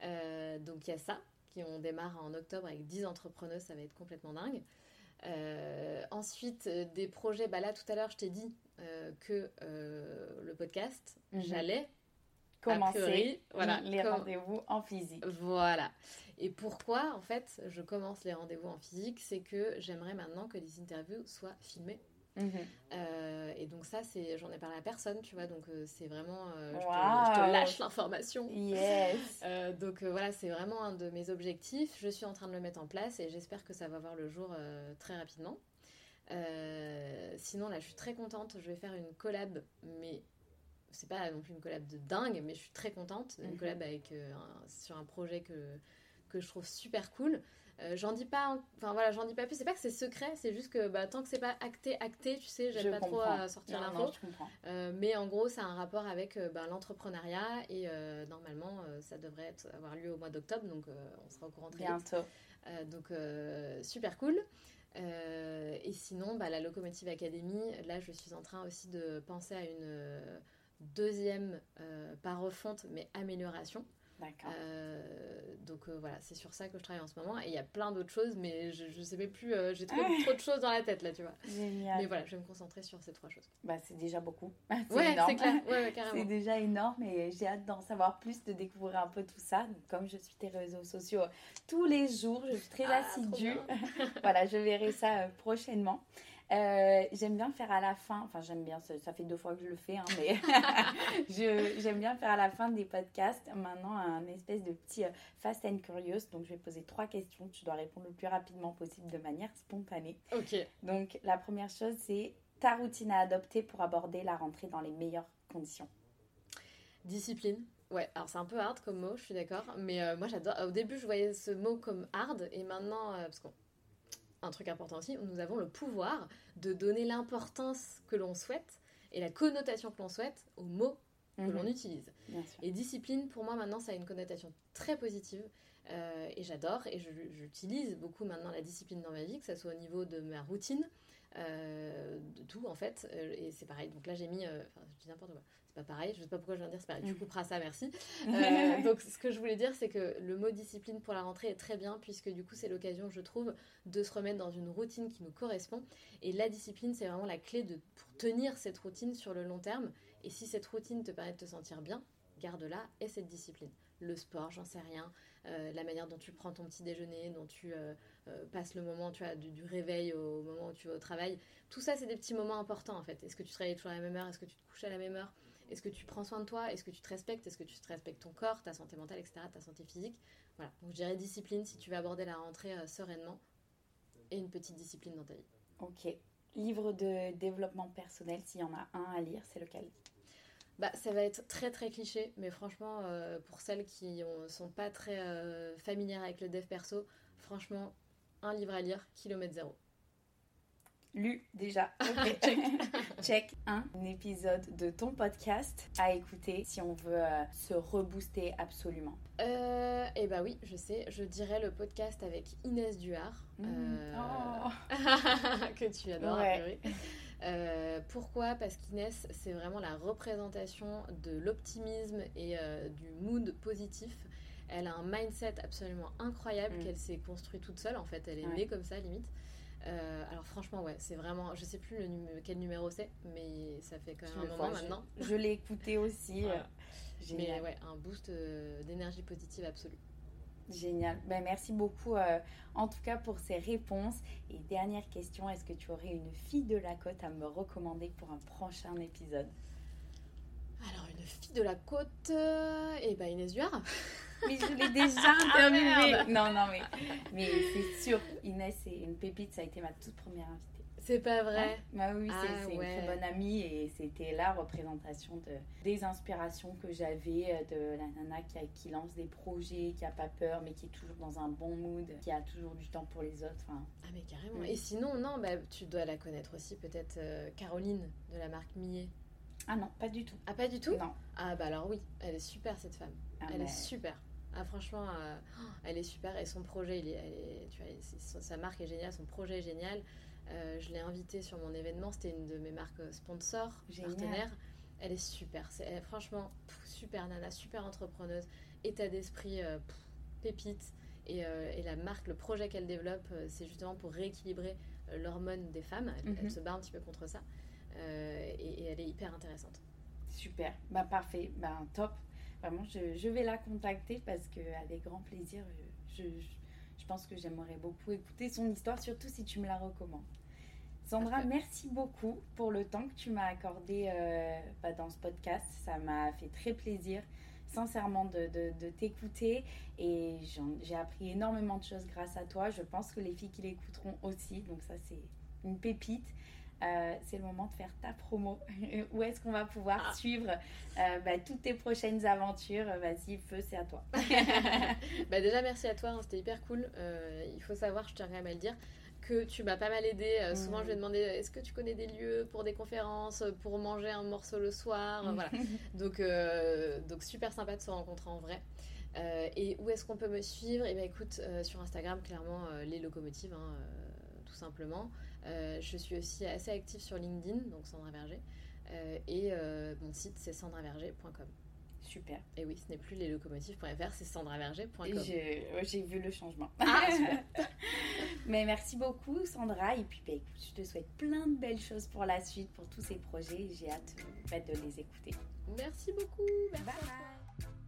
Euh, donc il y a ça, qui on démarre en octobre avec 10 entrepreneuses, ça va être complètement dingue. Euh, ensuite, des projets, bah là tout à l'heure je t'ai dit euh, que euh, le podcast, Mhm. j'allais Commencer priori, voilà, les rendez-vous en physique. Voilà. Et pourquoi, en fait, je commence les rendez-vous en physique C'est que j'aimerais maintenant que les interviews soient filmées. Mhm. Euh, et donc, ça, c'est, j'en ai parlé à personne, tu vois. Donc, euh, c'est vraiment. euh, je, te, je te lâche l'information. Yes. Donc, voilà, c'est vraiment un de mes objectifs. Je suis en train de le mettre en place et j'espère que ça va voir le jour très rapidement. Sinon, là, je suis très contente. Je vais faire une collab, mais c'est pas non plus une collab de dingue, mais je suis très contente. Une Mhm. collab avec, euh, un- sur un projet que, que je trouve super cool. Euh, j'en dis pas, en- enfin voilà, j'en dis pas plus. C'est pas que c'est secret, c'est juste que bah, tant que c'est pas acté, acté, tu sais, j'aime pas trop à sortir Non, l'info. Euh, mais en gros, ça a un rapport avec euh, ben, l'entrepreneuriat et euh, normalement, euh, ça devrait être- avoir lieu au mois d'octobre, donc euh, on sera au courant très. Bientôt. Euh, donc euh, super cool. Euh, et sinon, bah, la Locomotive Academy, là, je suis en train aussi de penser à une euh, deuxième, euh, pas refonte, mais amélioration. D'accord. Euh, donc euh, voilà, c'est sur ça que je travaille en ce moment. Et il y a plein d'autres choses, mais je, je sais même plus, euh, j'ai trop, trop de choses dans la tête là, tu vois. Génial. Mais voilà, je vais me concentrer sur ces trois choses. Bah, c'est déjà beaucoup. C'est Ouais, énorme. c'est clair, ouais, ouais, C'est carrément. déjà énorme et j'ai hâte d'en savoir plus, de découvrir un peu tout ça. Donc, comme je suis tes réseaux sociaux tous les jours, je suis très Ah, assidue. voilà, je verrai ça prochainement. Euh, j'aime bien faire à la fin, enfin j'aime bien, ça, ça fait deux fois que je le fais, hein, mais j'aime bien faire à la fin des podcasts maintenant un espèce de petit euh, fast and curious. Donc je vais poser trois questions, tu dois répondre le plus rapidement possible de manière spontanée. Ok. Donc la première chose c'est ta routine à adopter pour aborder la rentrée dans les meilleures conditions. Discipline. Ouais, alors c'est un peu hard comme mot, je suis d'accord. Mais euh, moi j'adore. Au début, je voyais ce mot comme hard. Et maintenant, parce qu'on. Un truc important aussi, nous avons le pouvoir de donner l'importance que l'on souhaite et la connotation que l'on souhaite au mot que l'on utilise. Et discipline, pour moi, maintenant, ça a une connotation très positive. Euh, et j'adore et j'utilise beaucoup maintenant la discipline dans ma vie, que ce soit au niveau de ma routine, euh, de tout en fait. Euh, et c'est pareil. Donc là, j'ai mis. Enfin, je dis n'importe quoi. Pas pareil. Je sais pas pourquoi je viens de dire c'est pareil. Tu mm. couperas ça, merci. donc ce que je voulais dire, c'est que le mot discipline pour la rentrée est très bien, puisque du coup, c'est l'occasion, je trouve, de se remettre dans une routine qui nous correspond. Et la discipline, c'est vraiment la clé de, pour tenir cette routine sur le long terme. Et si cette routine te permet de te sentir bien, garde-la et cette discipline. Le sport, j'en sais rien. Euh, la manière dont tu prends ton petit déjeuner, dont tu euh, euh, passes le moment tu as, du, réveil au moment où tu vas au travail. Tout ça, c'est des petits moments importants en fait. Est-ce que tu te réveilles toujours à la même heure? Est-ce que tu te couches à la même heure? Est-ce que tu prends soin de toi? Est-ce que tu te respectes? Est-ce que tu te respectes ton corps, ta santé mentale, etc., ta santé physique? Voilà. Donc je dirais discipline si tu veux aborder la rentrée sereinement et une petite discipline dans ta vie. Ok. Livre de développement personnel, s'il y en a un à lire, c'est lequel? Bah, ça va être très très cliché, mais franchement, euh, pour celles qui ne sont pas très euh, familières avec le dev perso, franchement, un livre à lire, kilomètre zéro. Lu déjà. Check. Un épisode de ton podcast à écouter si on veut euh, se rebooster absolument. Euh, eh bah oui, je sais. Je dirais le podcast avec Inès Duard. Mmh. Oh. que tu adores, ouais. Euh, pourquoi? Parce qu'Inès, c'est vraiment la représentation de l'optimisme et euh, du mood positif. Elle a un mindset absolument incroyable mm. qu'elle s'est construit toute seule. En fait, elle est née comme ça, limite. Euh, alors franchement, ouais, c'est vraiment, je sais plus le quel numéro c'est, mais ça fait quand même un moment maintenant. Je, l'ai écouté aussi. mais ouais, un boost d'énergie positive absolue. Génial. Ben, merci beaucoup euh, en tout cas pour ces réponses. Et dernière question, est-ce que tu aurais une fille de la côte à me recommander pour un prochain épisode? Alors une fille de la côte, euh, eh ben Inès Duard. Mais je l'ai déjà ah, interviewée. non, non, mais, mais c'est sûr, Inès, c'est une pépite, ça a été ma toute première invitée. C'est pas vrai. Bah oui, c'est ah, une très bonne amie et c'était la représentation de, des inspirations que j'avais euh, de la nana qui, qui, lance des projets, qui a pas peur, mais qui est toujours dans un bon mood, qui a toujours du temps pour les autres. Ah, mais carrément. Et sinon, non, bah, tu dois la connaître aussi, peut-être euh, Caroline de la marque Millet. Ah non, pas du tout. Ah, pas du tout? Non. Ah, bah alors oui, elle est super cette femme. Ah, elle est super. Ah, franchement, euh, elle est super et son projet, il est, tu vois, sa marque est géniale, son projet est génial. Euh, je l'ai invitée sur mon événement. C'était une de mes marques sponsors, partenaires. Elle est super. Franchement super nana, super entrepreneuse, état d'esprit euh, pépite. Euh, et, la marque, le projet qu'elle développe, c'est justement pour rééquilibrer l'hormone des femmes. Elle, mhm. se bat un petit peu contre ça. Et, elle est hyper intéressante. Super. Bah parfait. Bah top. Vraiment, je, vais la contacter parce qu'avec grand plaisir, je, je pense que j'aimerais beaucoup écouter son histoire, surtout si tu me la recommandes. Sandra, merci beaucoup pour le temps que tu m'as accordé euh, bah, dans ce podcast. Ça m'a fait très plaisir, sincèrement, de, t'écouter. Et j'ai appris énormément de choses grâce à toi. Je pense que les filles qui l'écouteront aussi. Donc ça, c'est une pépite. Euh, c'est le moment de faire ta promo. Où est-ce qu'on va pouvoir ah. suivre euh, bah, toutes tes prochaines aventures? Vas-y, feu, c'est à toi. bah déjà, merci à toi, hein, c'était hyper cool. il faut savoir, je tiens quand même à le dire, que tu m'as pas mal aidé. Euh, souvent, je vais mm. demander est-ce que tu connais des lieux pour des conférences, pour manger un morceau le soir? Voilà. Donc, euh, donc, super sympa de se rencontrer en vrai. Euh, et où est-ce qu'on peut me suivre? Eh bien, écoute, sur Instagram, clairement, les locomotives, hein, tout simplement. Je suis aussi assez active sur LinkedIn, donc Sandra Verger. et mon site, c'est sandraverger.com. Super. Et oui, ce n'est plus les locomotives.fr, c'est sandraverger.com. J'ai vu le changement. Ah, Mais merci beaucoup, Sandra. Et puis, bah, écoute, je te souhaite plein de belles choses pour la suite, pour tous ces projets. J'ai hâte bah, de les écouter. Merci beaucoup. bye.